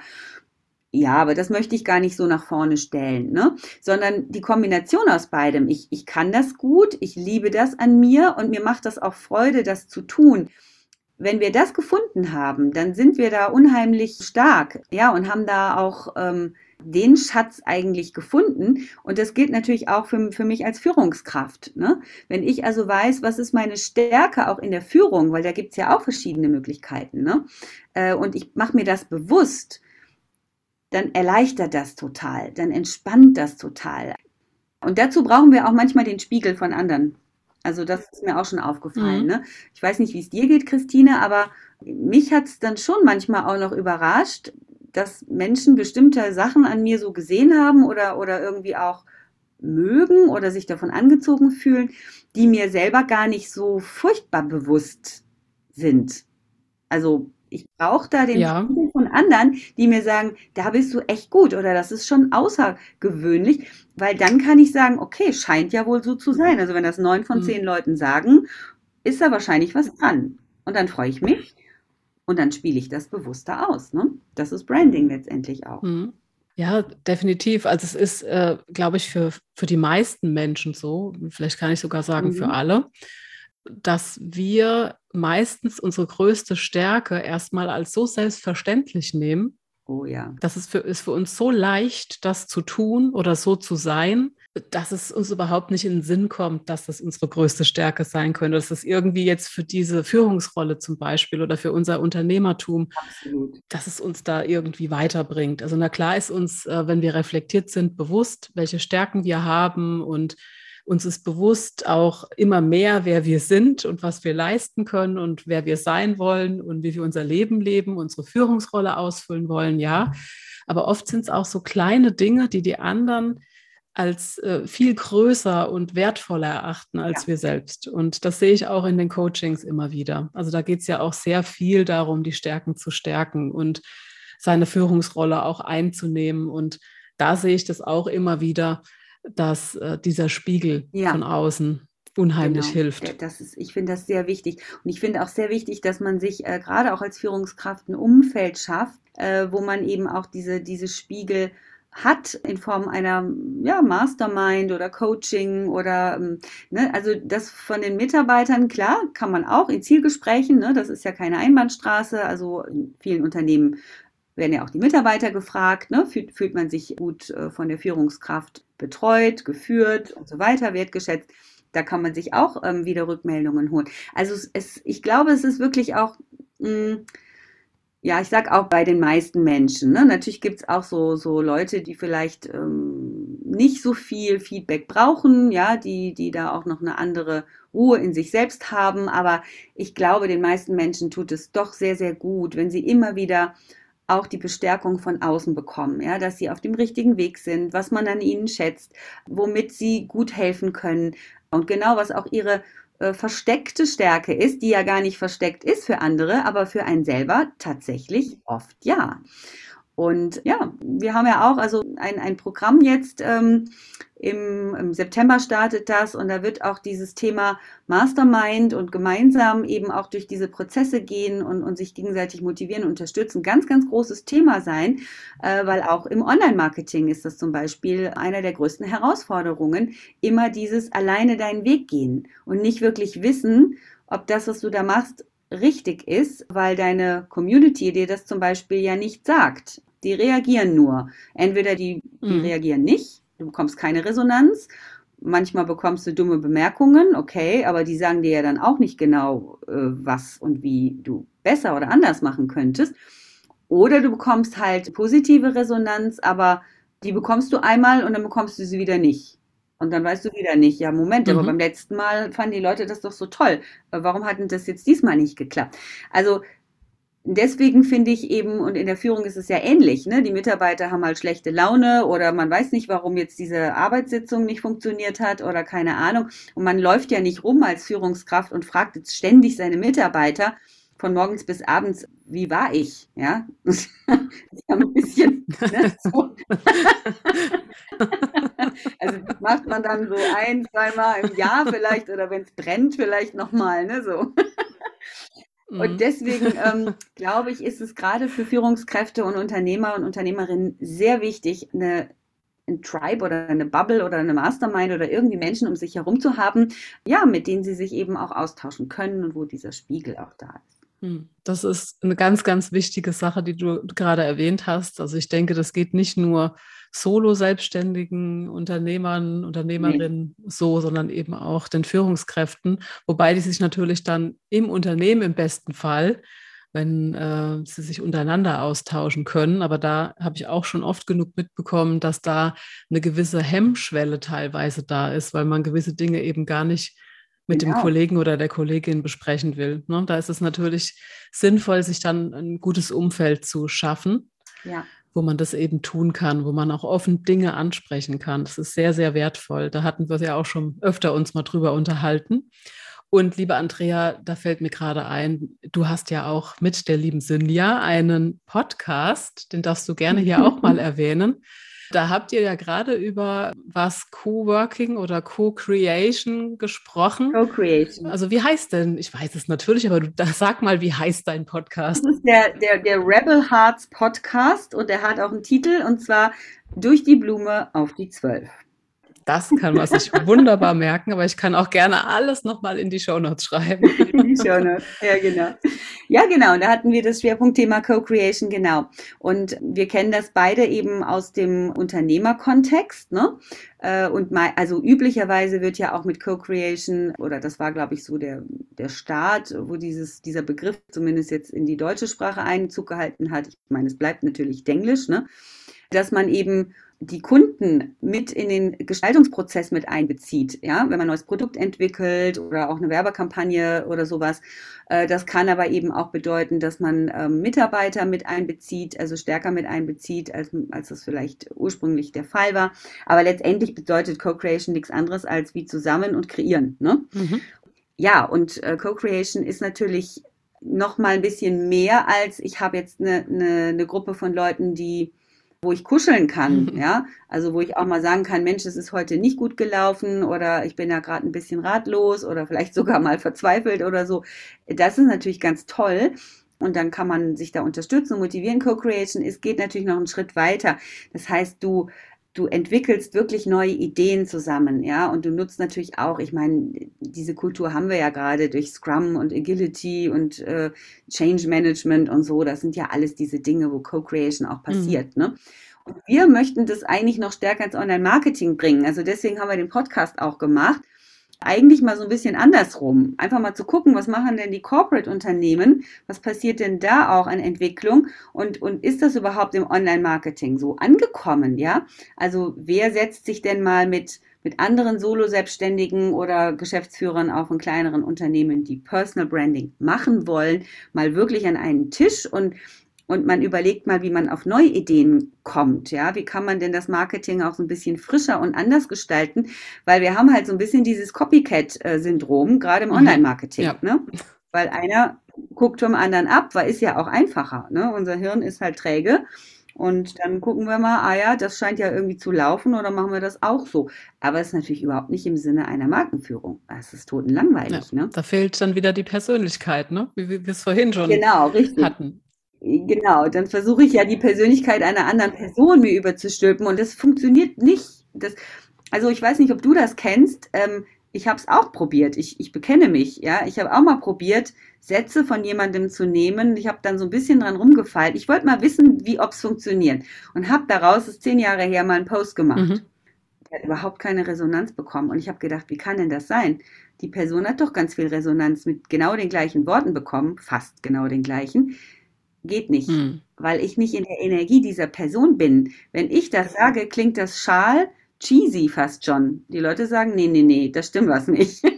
S2: ja, aber das möchte ich gar nicht so nach vorne stellen, ne? Sondern die Kombination aus beidem. Ich, ich kann das gut, ich liebe das an mir und mir macht das auch Freude, das zu tun. Wenn wir das gefunden haben, dann sind wir da unheimlich stark, ja, und haben da auch ähm, den Schatz eigentlich gefunden. Und das gilt natürlich auch für, für mich als Führungskraft. Ne? Wenn ich also weiß, was ist meine Stärke auch in der Führung, weil da gibt es ja auch verschiedene Möglichkeiten. Ne? Äh, und ich mache mir das bewusst, dann erleichtert das total, dann entspannt das total. Und dazu brauchen wir auch manchmal den Spiegel von anderen. Also das ist mir auch schon aufgefallen. Mhm. Ne? Ich weiß nicht, wie es dir geht, Christine, aber mich hat es dann schon manchmal auch noch überrascht, dass Menschen bestimmte Sachen an mir so gesehen haben oder, oder irgendwie auch mögen oder sich davon angezogen fühlen, die mir selber gar nicht so furchtbar bewusst sind. Also ich brauche da den ja. von anderen, die mir sagen, da bist du echt gut oder das ist schon außergewöhnlich, weil dann kann ich sagen, okay, scheint ja wohl so zu sein. Also wenn das neun von mhm. zehn Leuten sagen, ist da wahrscheinlich was dran. Und dann freue ich mich und dann spiele ich das bewusster aus. Ne? Das ist Branding letztendlich auch. Mhm.
S1: Ja, definitiv. Also es ist, äh, glaube ich, für, für die meisten Menschen so, vielleicht kann ich sogar sagen mhm. für alle, dass wir meistens unsere größte Stärke erstmal als so selbstverständlich nehmen.
S2: Oh ja.
S1: Das ist für, ist für uns so leicht, das zu tun oder so zu sein, dass es uns überhaupt nicht in den Sinn kommt, dass das unsere größte Stärke sein könnte, dass das irgendwie jetzt für diese Führungsrolle zum Beispiel oder für unser Unternehmertum, Absolut. dass es uns da irgendwie weiterbringt. Also na klar ist uns, äh, wenn wir reflektiert sind, bewusst, welche Stärken wir haben und uns ist bewusst auch immer mehr, wer wir sind und was wir leisten können und wer wir sein wollen und wie wir unser Leben leben, unsere Führungsrolle ausfüllen wollen, ja. Aber oft sind es auch so kleine Dinge, die die anderen als äh, viel größer und wertvoller erachten als ja. wir selbst. Und das sehe ich auch in den Coachings immer wieder. Also da geht es ja auch sehr viel darum, die Stärken zu stärken und seine Führungsrolle auch einzunehmen. Und da sehe ich das auch immer wieder, dass äh, dieser Spiegel ja. von außen unheimlich genau. hilft.
S2: Das ist, ich finde das sehr wichtig. Und ich finde auch sehr wichtig, dass man sich äh, gerade auch als Führungskraft ein Umfeld schafft, äh, wo man eben auch diese, diese Spiegel hat in Form einer ja, Mastermind oder Coaching oder ähm, ne, also das von den Mitarbeitern, klar, kann man auch in Zielgesprächen, ne, das ist ja keine Einbahnstraße, also in vielen Unternehmen werden ja auch die Mitarbeiter gefragt, ne, fühlt, fühlt man sich gut äh, von der Führungskraft betreut, geführt und so weiter, wertgeschätzt. Da kann man sich auch ähm, wieder Rückmeldungen holen. Also es, es, ich glaube, es ist wirklich auch mh, hm, ja, ich sag auch bei den meisten Menschen. Ne? Natürlich gibt es auch so, so Leute, die vielleicht ähm, nicht so viel Feedback brauchen, ja, die, die da auch noch eine andere Ruhe in sich selbst haben. Aber ich glaube, den meisten Menschen tut es doch sehr, sehr gut, wenn sie immer wieder auch die Bestärkung von außen bekommen, ja, dass sie auf dem richtigen Weg sind, was man an ihnen schätzt, womit sie gut helfen können und genau was auch ihre äh, versteckte Stärke ist, die ja gar nicht versteckt ist für andere, aber für einen selber tatsächlich oft ja. Und ja, wir haben ja auch also ein, ein Programm jetzt, ähm, im, im, September startet das und da wird auch dieses Thema Mastermind und gemeinsam eben auch durch diese Prozesse gehen und, und sich gegenseitig motivieren und unterstützen, ganz, ganz großes Thema sein, äh, weil auch im Online-Marketing ist das zum Beispiel einer der größten Herausforderungen, immer dieses alleine deinen Weg gehen und nicht wirklich wissen, ob das, was du da machst, richtig ist, weil deine Community dir das zum Beispiel ja nicht sagt. Die reagieren nur. Entweder die, die mhm. reagieren nicht, du bekommst keine Resonanz. Manchmal bekommst du dumme Bemerkungen, okay, aber die sagen dir ja dann auch nicht genau, äh, was und wie du besser oder anders machen könntest. Oder du bekommst halt positive Resonanz, aber die bekommst du einmal und dann bekommst du sie wieder nicht. Und dann weißt du wieder nicht, ja, Moment, mhm. aber beim letzten Mal fanden die Leute das doch so toll. Warum hat denn das jetzt diesmal nicht geklappt? Also deswegen finde ich eben, und in der Führung ist es ja ähnlich, ne? die Mitarbeiter haben halt schlechte Laune oder man weiß nicht, warum jetzt diese Arbeitssitzung nicht funktioniert hat oder keine Ahnung. Und man läuft ja nicht rum als Führungskraft und fragt jetzt ständig seine Mitarbeiter von morgens bis abends, wie war ich? Ja, das ist ja ein bisschen ne, so. Also das macht man dann so ein, zweimal im Jahr vielleicht oder wenn es brennt, vielleicht nochmal, ne? So. Und mhm. deswegen ähm, glaube ich, ist es gerade für Führungskräfte und Unternehmer und Unternehmerinnen sehr wichtig, eine ein Tribe oder eine Bubble oder eine Mastermind oder irgendwie Menschen um sich herum zu haben, ja, mit denen sie sich eben auch austauschen können und wo dieser Spiegel auch da ist.
S1: Hm, das ist eine ganz, ganz wichtige Sache, die du gerade erwähnt hast. Also ich denke, das geht nicht nur Solo-Selbstständigen, Unternehmern, Unternehmerinnen nee. so, sondern eben auch den Führungskräften, wobei die sich natürlich dann im Unternehmen im besten Fall, wenn äh, sie sich untereinander austauschen können. Aber da habe ich auch schon oft genug mitbekommen, dass da eine gewisse Hemmschwelle teilweise da ist, weil man gewisse Dinge eben gar nicht mit genau. dem Kollegen oder der Kollegin besprechen will. Ne? Da ist es natürlich sinnvoll, sich dann ein gutes Umfeld zu schaffen. Ja wo man das eben tun kann, wo man auch offen Dinge ansprechen kann. Das ist sehr, sehr wertvoll. Da hatten wir ja auch schon öfter uns mal drüber unterhalten. Und liebe Andrea, da fällt mir gerade ein, du hast ja auch mit der lieben Sinja einen Podcast, den darfst du gerne hier auch mal erwähnen. Da habt ihr ja gerade über was Co-Working oder Co-Creation gesprochen.
S2: Co-Creation.
S1: Also wie heißt denn, ich weiß es natürlich, aber du sag mal, wie heißt dein Podcast?
S2: Das ist der, der, der Rebel Hearts Podcast und der hat auch einen Titel und zwar Durch die Blume auf die Zwölf.
S1: Das kann man sich wunderbar merken, aber ich kann auch gerne alles nochmal in die Shownotes schreiben. In die Shownotes,
S2: ja genau. Ja genau, da hatten wir das Schwerpunktthema Co-Creation, genau. Und wir kennen das beide eben aus dem Unternehmerkontext, ne? Äh, und mal, also üblicherweise wird ja auch mit Co-Creation, oder das war, glaube ich, so der, der Start, wo dieses, dieser Begriff zumindest jetzt in die deutsche Sprache Einzug gehalten hat. Ich meine, es bleibt natürlich Denglisch, ne? dass man eben die Kunden mit in den Gestaltungsprozess mit einbezieht, ja, wenn man ein neues Produkt entwickelt oder auch eine Werbekampagne oder sowas. Äh, das kann aber eben auch bedeuten, dass man ähm, Mitarbeiter mit einbezieht, also stärker mit einbezieht, als, als das vielleicht ursprünglich der Fall war. Aber letztendlich bedeutet Co-Creation nichts anderes als wie zusammen und kreieren. Ne? Mhm. Ja, und äh, Co-Creation ist natürlich noch mal ein bisschen mehr als ich habe jetzt eine, eine, eine Gruppe von Leuten, die wo ich kuscheln kann, ja. Also wo ich auch mal sagen kann, Mensch, es ist heute nicht gut gelaufen oder ich bin ja gerade ein bisschen ratlos oder vielleicht sogar mal verzweifelt oder so. Das ist natürlich ganz toll. Und dann kann man sich da unterstützen und motivieren. Co-Creation ist, geht natürlich noch einen Schritt weiter. Das heißt, du du entwickelst wirklich neue Ideen zusammen, ja, und du nutzt natürlich auch, ich meine, diese Kultur haben wir ja gerade durch Scrum und Agility und äh, Change Management und so, das sind ja alles diese Dinge, wo Co-Creation auch passiert, mhm. ne? Und wir möchten das eigentlich noch stärker ins Online-Marketing bringen. Also deswegen haben wir den Podcast auch gemacht, eigentlich mal so ein bisschen andersrum. Einfach mal zu gucken, was machen denn die Corporate-Unternehmen? Was passiert denn da auch an Entwicklung? Und, und ist das überhaupt im Online-Marketing so angekommen? Ja, also wer setzt sich denn mal mit, mit anderen Solo-Selbstständigen oder Geschäftsführern auch von kleineren Unternehmen, die Personal Branding machen wollen, mal wirklich an einen Tisch und und man überlegt mal, wie man auf neue Ideen kommt. Ja, wie kann man denn das Marketing auch so ein bisschen frischer und anders gestalten? Weil wir haben halt so ein bisschen dieses Copycat-Syndrom, gerade im mhm. Online-Marketing. Ja. Ne? Weil einer guckt vom anderen ab, weil ist ja auch einfacher. Ne? Unser Hirn ist halt träge. Und dann gucken wir mal, ah ja, das scheint ja irgendwie zu laufen oder machen wir das auch so. Aber es ist natürlich überhaupt nicht im Sinne einer Markenführung. Das ist totenlangweilig. Ja, ne?
S1: Da fehlt dann wieder die Persönlichkeit, ne? wie wir es vorhin schon
S2: genau, hatten. Genau, dann versuche ich ja die Persönlichkeit einer anderen Person mir überzustülpen und das funktioniert nicht. Das, also ich weiß nicht, ob du das kennst. Ähm, ich habe es auch probiert. Ich, ich bekenne mich. Ja, ich habe auch mal probiert, Sätze von jemandem zu nehmen. Ich habe dann so ein bisschen dran rumgefeilt. Ich wollte mal wissen, wie ob es funktioniert und habe daraus, ist zehn Jahre her, mal einen Post gemacht. Mhm. Der hat überhaupt keine Resonanz bekommen und ich habe gedacht, wie kann denn das sein? Die Person hat doch ganz viel Resonanz mit genau den gleichen Worten bekommen, fast genau den gleichen geht nicht, hm. weil ich nicht in der Energie dieser Person bin. Wenn ich das sage, klingt das schal, cheesy fast schon. Die Leute sagen, nee, nee, nee, das stimmt was nicht.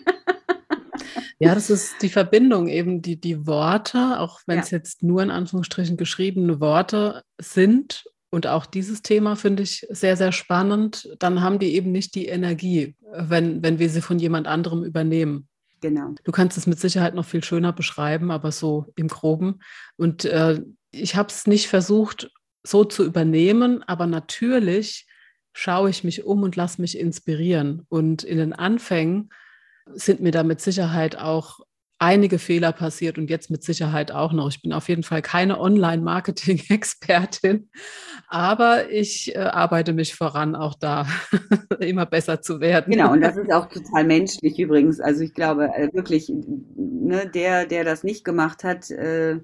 S1: Ja, das ist die Verbindung eben, die, die Worte, auch wenn es ja. jetzt nur in Anführungsstrichen geschriebene Worte sind und auch dieses Thema finde ich sehr, sehr spannend, dann haben die eben nicht die Energie, wenn, wenn wir sie von jemand anderem übernehmen. Genau. Du kannst es mit Sicherheit noch viel schöner beschreiben, aber so im groben. Und äh, ich habe es nicht versucht, so zu übernehmen, aber natürlich schaue ich mich um und lasse mich inspirieren. Und in den Anfängen sind mir da mit Sicherheit auch einige Fehler passiert und jetzt mit Sicherheit auch noch. Ich bin auf jeden Fall keine Online-Marketing-Expertin, aber ich äh, arbeite mich voran, auch da immer besser zu werden.
S2: Genau, und das ist auch total menschlich übrigens. Also ich glaube äh, wirklich, ne, der, der das nicht gemacht hat, äh,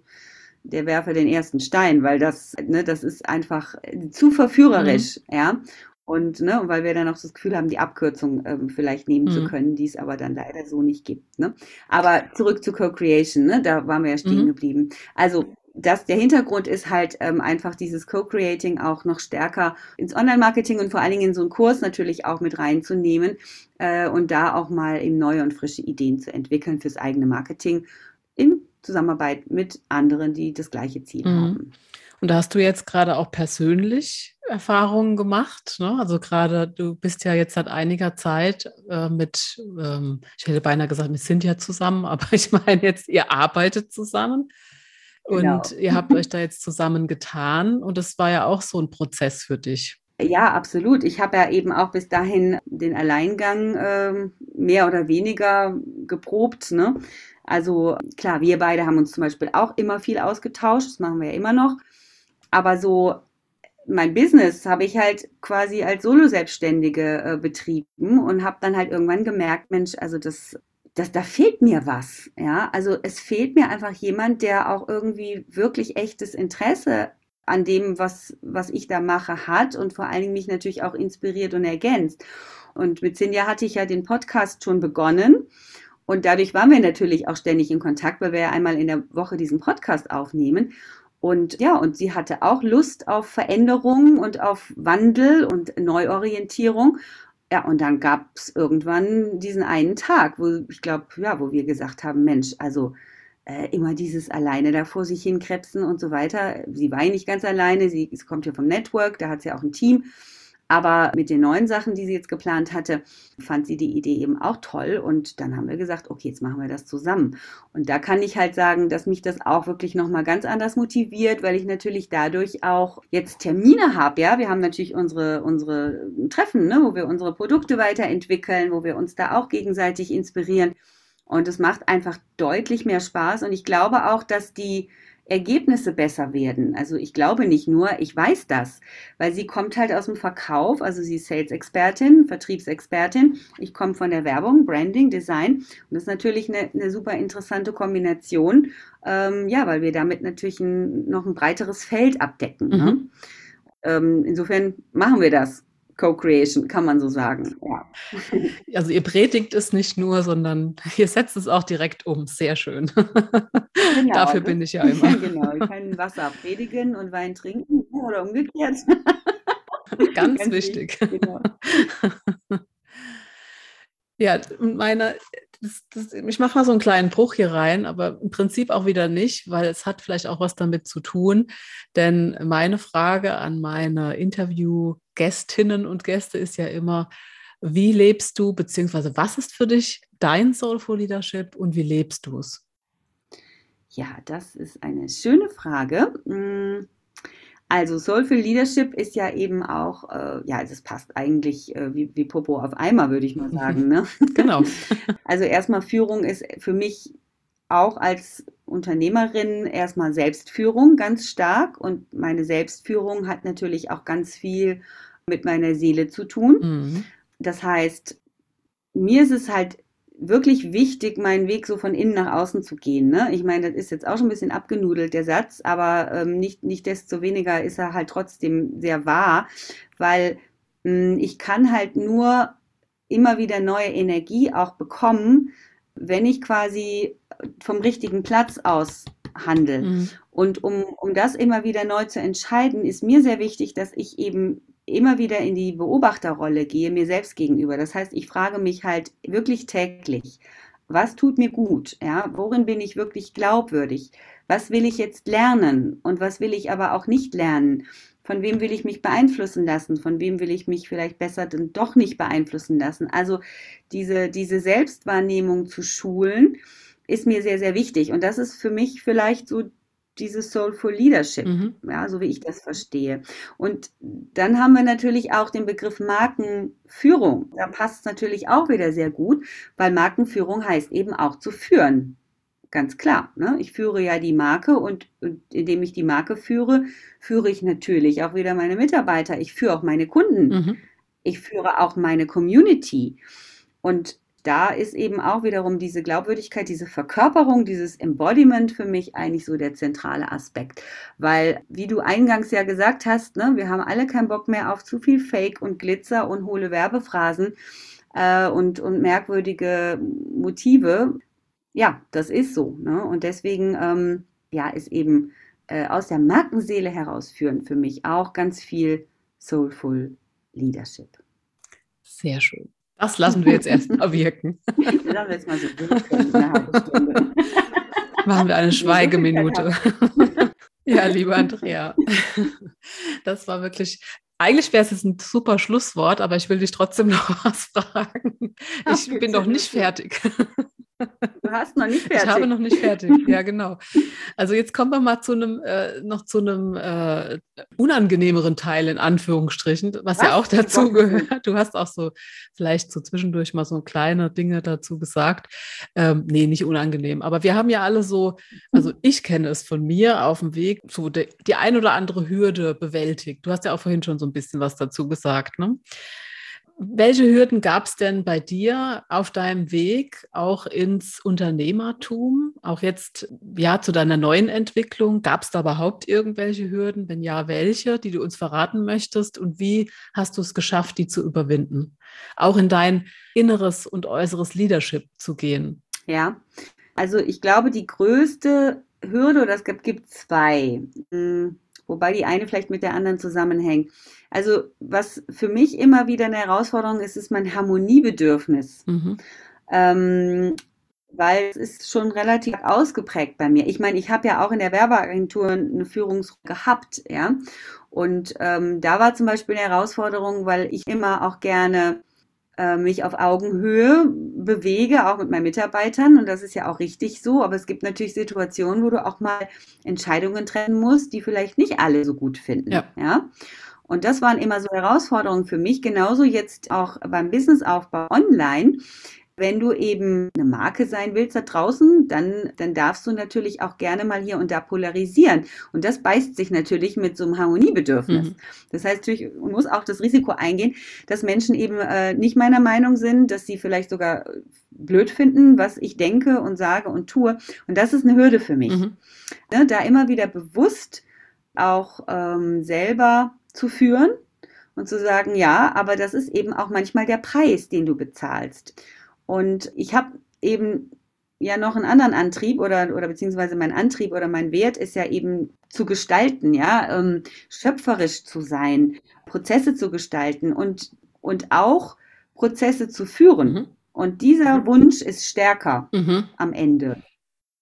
S2: der werfe den ersten Stein, weil das, ne, das ist einfach zu verführerisch, mhm. ja. Und ne, weil wir dann auch das Gefühl haben, die Abkürzung ähm, vielleicht nehmen mhm. zu können, die es aber dann leider so nicht gibt. Ne? Aber zurück zu Co-Creation, ne? da waren wir ja stehen mhm. geblieben. Also das, der Hintergrund ist halt ähm, einfach dieses Co-Creating auch noch stärker ins Online-Marketing und vor allen Dingen in so einen Kurs natürlich auch mit reinzunehmen äh, und da auch mal eben neue und frische Ideen zu entwickeln fürs eigene Marketing in Zusammenarbeit mit anderen, die das gleiche Ziel mhm. haben.
S1: Und da hast du jetzt gerade auch persönlich Erfahrungen gemacht. Ne? Also gerade du bist ja jetzt seit einiger Zeit äh, mit, ähm, ich hätte beinahe gesagt, mit Cynthia zusammen, aber ich meine jetzt, ihr arbeitet zusammen. Und genau. ihr habt euch da jetzt zusammen getan und das war ja auch so ein Prozess für dich.
S2: Ja, absolut. Ich habe ja eben auch bis dahin den Alleingang äh, mehr oder weniger geprobt. Ne? Also klar, wir beide haben uns zum Beispiel auch immer viel ausgetauscht, das machen wir ja immer noch. Aber so mein Business habe ich halt quasi als Solo-Selbstständige äh, betrieben und habe dann halt irgendwann gemerkt, Mensch, also das, das, da fehlt mir was. Ja, also es fehlt mir einfach jemand, der auch irgendwie wirklich echtes Interesse an dem, was, was ich da mache, hat und vor allen Dingen mich natürlich auch inspiriert und ergänzt. Und mit Sinja hatte ich ja den Podcast schon begonnen. Und dadurch waren wir natürlich auch ständig in Kontakt, weil wir ja einmal in der Woche diesen Podcast aufnehmen. Und ja, und sie hatte auch Lust auf Veränderung und auf Wandel und Neuorientierung. Ja, und dann gab es irgendwann diesen einen Tag, wo ich glaube, ja, wo wir gesagt haben, Mensch, also äh, immer dieses alleine da vor sich hinkrebsen und so weiter. Sie war ja nicht ganz alleine, sie, kommt ja vom Network, da hat sie auch ein Team. Aber mit den neuen Sachen, die sie jetzt geplant hatte, fand sie die Idee eben auch toll. Und dann haben wir gesagt, okay, jetzt machen wir das zusammen. Und da kann ich halt sagen, dass mich das auch wirklich nochmal ganz anders motiviert, weil ich natürlich dadurch auch jetzt Termine habe. Ja, wir haben natürlich unsere, unsere Treffen, ne, wo wir unsere Produkte weiterentwickeln, wo wir uns da auch gegenseitig inspirieren. Und es macht einfach deutlich mehr Spaß. Und ich glaube auch, dass die Ergebnisse besser werden. Also ich glaube nicht nur, ich weiß das, weil sie kommt halt aus dem Verkauf, also sie ist Sales-Expertin, Vertriebsexpertin. Ich komme von der Werbung, Branding, Design und das ist natürlich eine, eine super interessante Kombination, ähm, ja, weil wir damit natürlich ein, noch ein breiteres Feld abdecken. Ne? Mhm. Ne? Ähm, insofern machen wir das. Co-Creation, kann man so sagen. Ja.
S1: Also ihr predigt es nicht nur, sondern ihr setzt es auch direkt um. Sehr schön. Genau, Dafür bin ich ja immer.
S2: genau, ich kann Wasser predigen und Wein trinken oder umgekehrt.
S1: Ganz, Ganz wichtig. wichtig genau. Ja, meine, das, das, ich mache mal so einen kleinen Bruch hier rein, aber im Prinzip auch wieder nicht, weil es hat vielleicht auch was damit zu tun. Denn meine Frage an meine Interviewgästinnen und Gäste ist ja immer, wie lebst du, beziehungsweise was ist für dich dein Soulful Leadership und wie lebst du es?
S2: Ja, das ist eine schöne Frage. Hm, also Soulful Leadership ist ja eben auch, äh, ja, also es passt eigentlich äh, wie, wie Popo auf Eimer, würde ich mal sagen. Ne?
S1: Genau.
S2: Also erstmal Führung ist für mich auch als Unternehmerin erstmal Selbstführung ganz stark und meine Selbstführung hat natürlich auch ganz viel mit meiner Seele zu tun. Mhm. Das heißt, mir ist es halt wirklich wichtig, meinen Weg so von innen nach außen zu gehen. Ne? Ich meine, das ist jetzt auch schon ein bisschen abgenudelt, der Satz, aber ähm, nicht, nicht desto weniger ist er halt trotzdem sehr wahr, weil mh, hm, ich kann halt nur immer wieder neue Energie auch bekommen, wenn ich quasi vom richtigen Platz aus handle. Mhm. Und um, um das immer wieder neu zu entscheiden, ist mir sehr wichtig, dass ich eben immer wieder in die Beobachterrolle gehe, mir selbst gegenüber. Das heißt, ich frage mich halt wirklich täglich, was tut mir gut? Ja, worin bin ich wirklich glaubwürdig? Was will ich jetzt lernen und was will ich aber auch nicht lernen? Von wem will ich mich beeinflussen lassen? Von wem will ich mich vielleicht besser dann doch nicht beeinflussen lassen? Also diese, diese Selbstwahrnehmung zu schulen, ist mir sehr, sehr wichtig. Und das ist für mich vielleicht so dieses Soulful Leadership, mhm. ja, so wie ich das verstehe. Und dann haben wir natürlich auch den Begriff Markenführung. Da passt es natürlich auch wieder sehr gut, weil Markenführung heißt eben auch zu führen. Ganz klar. Ne? Ich führe ja die Marke und, und indem ich die Marke führe, führe ich natürlich auch wieder meine Mitarbeiter. Ich führe auch meine Kunden. Mhm. Ich führe auch meine Community. Und da ist eben auch wiederum diese Glaubwürdigkeit, diese Verkörperung, dieses Embodiment für mich eigentlich so der zentrale Aspekt. Weil, wie du eingangs ja gesagt hast, ne, wir haben alle keinen Bock mehr auf zu viel Fake und Glitzer und hohle Werbephrasen äh, und, und merkwürdige Motive. Ja, das ist so. Ne? Und deswegen ähm, ja, ist eben äh, aus der Markenseele herausführen für mich auch ganz viel Soulful Leadership.
S1: Sehr schön. Das lassen wir jetzt erstmal wirken. Das lassen wir jetzt mal so wirken. Machen wir eine Schweigeminute. Ja, liebe Andrea, das war wirklich, eigentlich wäre es ein super Schlusswort, aber ich will dich trotzdem noch was fragen. Ich bin noch nicht fertig.
S2: Du hast noch nicht fertig.
S1: Ich habe noch nicht fertig, ja genau. Also jetzt kommen wir mal zu einem äh, noch zu einem äh, unangenehmeren Teil in Anführungsstrichen, was, was? ja auch dazu gehört. Du hast auch so vielleicht so zwischendurch mal so kleine Dinge dazu gesagt. Ähm, nee, nicht unangenehm. Aber wir haben ja alle so, also ich kenne es von mir auf dem Weg, so die, die ein oder andere Hürde bewältigt. Du hast ja auch vorhin schon so ein bisschen was dazu gesagt, ne? Welche Hürden gab es denn bei dir auf deinem Weg auch ins Unternehmertum? Auch jetzt ja zu deiner neuen Entwicklung. Gab es da überhaupt irgendwelche Hürden? Wenn ja, welche, die du uns verraten möchtest? Und wie hast du es geschafft, die zu überwinden? Auch in dein inneres und äußeres Leadership zu gehen.
S2: Ja, also ich glaube, die größte Hürde, oder es gibt, gibt zwei. Hm, wobei die eine vielleicht mit der anderen zusammenhängt. Also was für mich immer wieder eine Herausforderung ist, ist mein Harmoniebedürfnis. Mhm. Ähm, weil es ist schon relativ ausgeprägt bei mir. Ich meine, ich habe ja auch in der Werbeagentur eine Führungsrolle gehabt, ja. Und ähm, da war zum Beispiel eine Herausforderung, weil ich immer auch gerne äh, mich auf Augenhöhe bewege, auch mit meinen Mitarbeitern. Und das ist ja auch richtig so. Aber es gibt natürlich Situationen, wo du auch mal Entscheidungen treffen musst, die vielleicht nicht alle so gut finden. Ja. ja? Und das waren immer so Herausforderungen für mich, genauso jetzt auch beim Businessaufbau online. Wenn du eben eine Marke sein willst da draußen, dann, dann darfst du natürlich auch gerne mal hier und da polarisieren. Und das beißt sich natürlich mit so einem Harmoniebedürfnis. Mhm. Das heißt, natürlich muss auch das Risiko eingehen, dass Menschen eben äh, nicht meiner Meinung sind, dass sie vielleicht sogar blöd finden, was ich denke und sage und tue. Und das ist eine Hürde für mich. Mhm. Ne, da immer wieder bewusst auch ähm, selber zu führen und zu sagen, ja, aber das ist eben auch manchmal der Preis, den du bezahlst. Und ich habe eben ja noch einen anderen Antrieb oder, oder beziehungsweise mein Antrieb oder mein Wert ist ja eben zu gestalten, ja, ähm, schöpferisch zu sein, Prozesse zu gestalten und, und auch Prozesse zu führen. Mhm. Und dieser mhm. Wunsch ist stärker mhm. am Ende.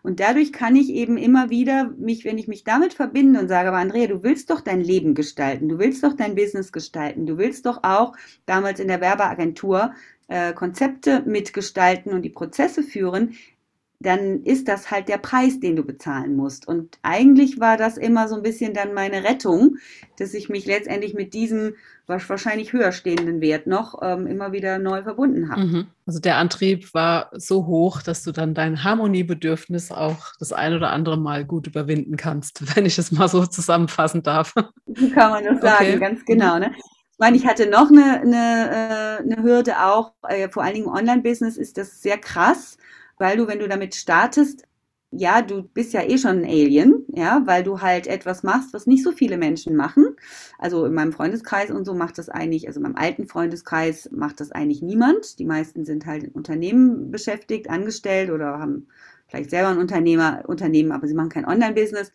S2: Und dadurch kann ich eben immer wieder mich, wenn ich mich damit verbinde und sage, aber Andrea, du willst doch dein Leben gestalten, du willst doch dein Business gestalten, du willst doch auch damals in der Werbeagentur äh, Konzepte mitgestalten und die Prozesse führen, dann ist das halt der Preis, den du bezahlen musst. Und eigentlich war das immer so ein bisschen dann meine Rettung, dass ich mich letztendlich mit diesem wahrscheinlich höher stehenden Wert noch ähm, immer wieder neu verbunden habe. Mhm.
S1: Also der Antrieb war so hoch, dass du dann dein Harmoniebedürfnis auch das ein oder andere Mal gut überwinden kannst, wenn ich es mal so zusammenfassen darf.
S2: So kann man das sagen, okay. ganz genau. Ne? Meine, ich hatte noch eine, eine, äh, eine Hürde auch, äh, vor allen Dingen im Online-Business ist das sehr krass, weil du, wenn du damit startest, ja, du bist ja eh schon ein Alien, ja, weil du halt etwas machst, was nicht so viele Menschen machen. Also in meinem Freundeskreis und so macht das eigentlich, also in meinem alten Freundeskreis macht das eigentlich niemand. Die meisten sind halt in Unternehmen beschäftigt, angestellt oder haben vielleicht selber ein Unternehmer, Unternehmen, aber sie machen kein Online-Business.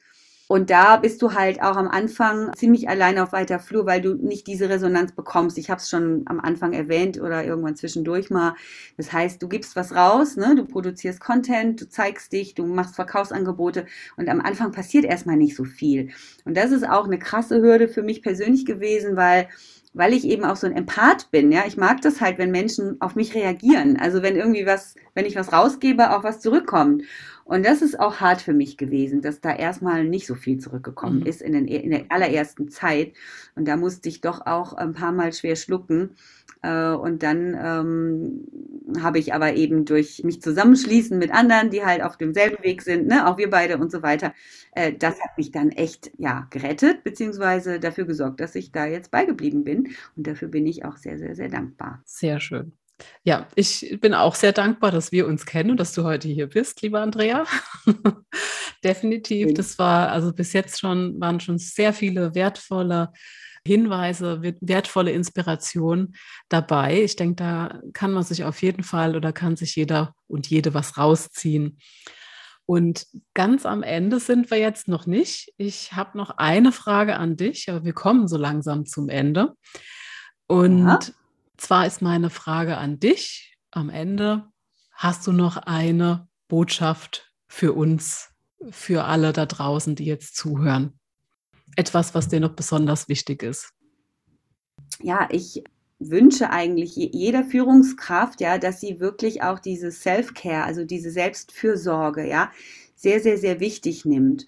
S2: Und da bist du halt auch am Anfang ziemlich allein auf weiter Flur, weil du nicht diese Resonanz bekommst. Ich habe es schon am Anfang erwähnt oder irgendwann zwischendurch mal. Das heißt, du gibst was raus, ne? du produzierst Content, du zeigst dich, du machst Verkaufsangebote und am Anfang passiert erstmal nicht so viel. Und das ist auch eine krasse Hürde für mich persönlich gewesen, weil weil ich eben auch so ein Empath bin, ja, ich mag das halt, wenn Menschen auf mich reagieren. Also wenn irgendwie was, wenn ich was rausgebe, auch was zurückkommt. Und das ist auch hart für mich gewesen, dass da erstmal nicht so viel zurückgekommen mhm. ist in, den, in der allerersten Zeit. Und da musste ich doch auch ein paar Mal schwer schlucken. Äh, und dann ähm, habe ich aber eben durch mich zusammenschließen mit anderen, die halt auf demselben Weg sind, ne, auch wir beide und so weiter, äh, das hat mich dann echt ja gerettet, beziehungsweise dafür gesorgt, dass ich da jetzt beigeblieben bin. Und dafür bin ich auch sehr, sehr, sehr dankbar.
S1: Sehr schön. Ja, ich bin auch sehr dankbar, dass wir uns kennen und dass du heute hier bist, lieber Andrea. Definitiv. Das war also bis jetzt schon, waren schon sehr viele wertvolle Hinweise, wertvolle Inspiration dabei. Ich denke, da kann man sich auf jeden Fall oder kann sich jeder und jede was rausziehen. Und ganz am Ende sind wir jetzt noch nicht. Ich habe noch eine Frage an dich, aber wir kommen so langsam zum Ende. Und ja. Zwar ist meine Frage an dich am Ende, hast du noch eine Botschaft für uns, für alle da draußen, die jetzt zuhören? etwas, was dir noch besonders wichtig ist?
S2: Ja, ich wünsche eigentlich jeder Führungskraft, ja, dass sie wirklich auch diese Self-Care, also diese Selbstfürsorge, ja, sehr, sehr, sehr wichtig nimmt.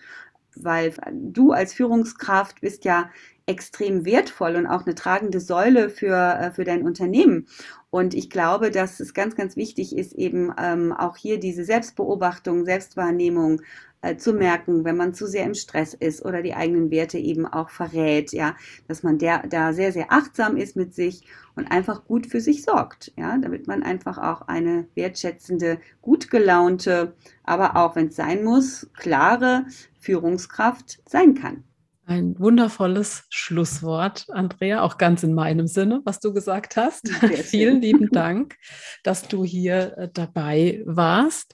S2: Weil du als Führungskraft bist ja extrem wertvoll und auch eine tragende Säule für, äh, für dein Unternehmen. Und ich glaube, dass es ganz, ganz wichtig ist, eben ähm, auch hier diese Selbstbeobachtung, Selbstwahrnehmung äh, zu merken, wenn man zu sehr im Stress ist oder die eigenen Werte eben auch verrät, ja, dass man der, da sehr, sehr achtsam ist mit sich und einfach gut für sich sorgt, ja, damit man einfach auch eine wertschätzende, gut gelaunte, aber auch, wenn es sein muss, klare Führungskraft sein kann.
S1: Ein wundervolles Schlusswort, Andrea, auch ganz in meinem Sinne, was du gesagt hast. Vielen lieben Dank, dass du hier äh, dabei warst.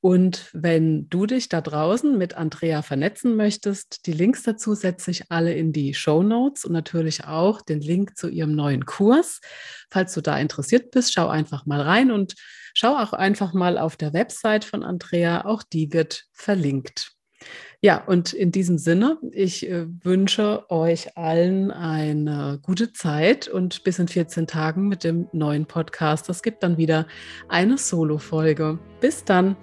S1: Und wenn du dich da draußen mit Andrea vernetzen möchtest, die Links dazu setze ich alle in die Show Notes und natürlich auch den Link zu ihrem neuen Kurs. Falls du da interessiert bist, schau einfach mal rein und schau auch einfach mal auf der Website von Andrea. Auch die wird verlinkt. Ja, und in diesem Sinne, ich äh, wünsche euch allen eine gute Zeit und bis in 14 Tagen mit dem neuen Podcast. Es gibt dann wieder eine Solo-Folge. Bis dann.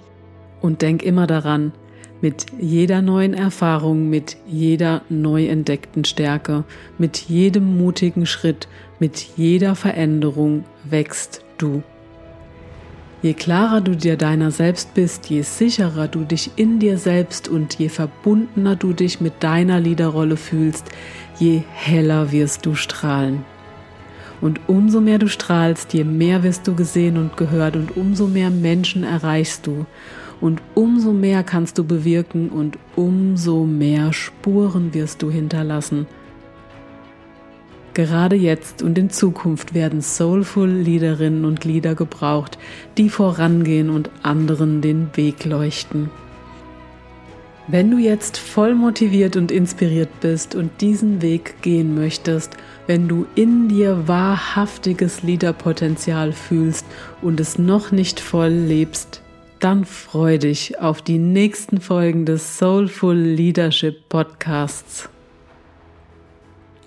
S1: Und denk immer daran, mit jeder neuen Erfahrung, mit jeder neu entdeckten Stärke, mit jedem mutigen Schritt, mit jeder Veränderung wächst du. Je klarer du dir deiner selbst bist, je sicherer du dich in dir selbst und je verbundener du dich mit deiner Liederrolle fühlst, je heller wirst du strahlen. Und umso mehr du strahlst, je mehr wirst du gesehen und gehört und umso mehr Menschen erreichst du. Und umso mehr kannst du bewirken und umso mehr Spuren wirst du hinterlassen. Gerade jetzt und in Zukunft werden soulful Liederinnen und Lieder gebraucht, die vorangehen und anderen den Weg leuchten. Wenn du jetzt voll motiviert und inspiriert bist und diesen Weg gehen möchtest, wenn du in dir wahrhaftiges Liederpotenzial fühlst und es noch nicht voll lebst, dann freu dich auf die nächsten Folgen des Soulful Leadership Podcasts.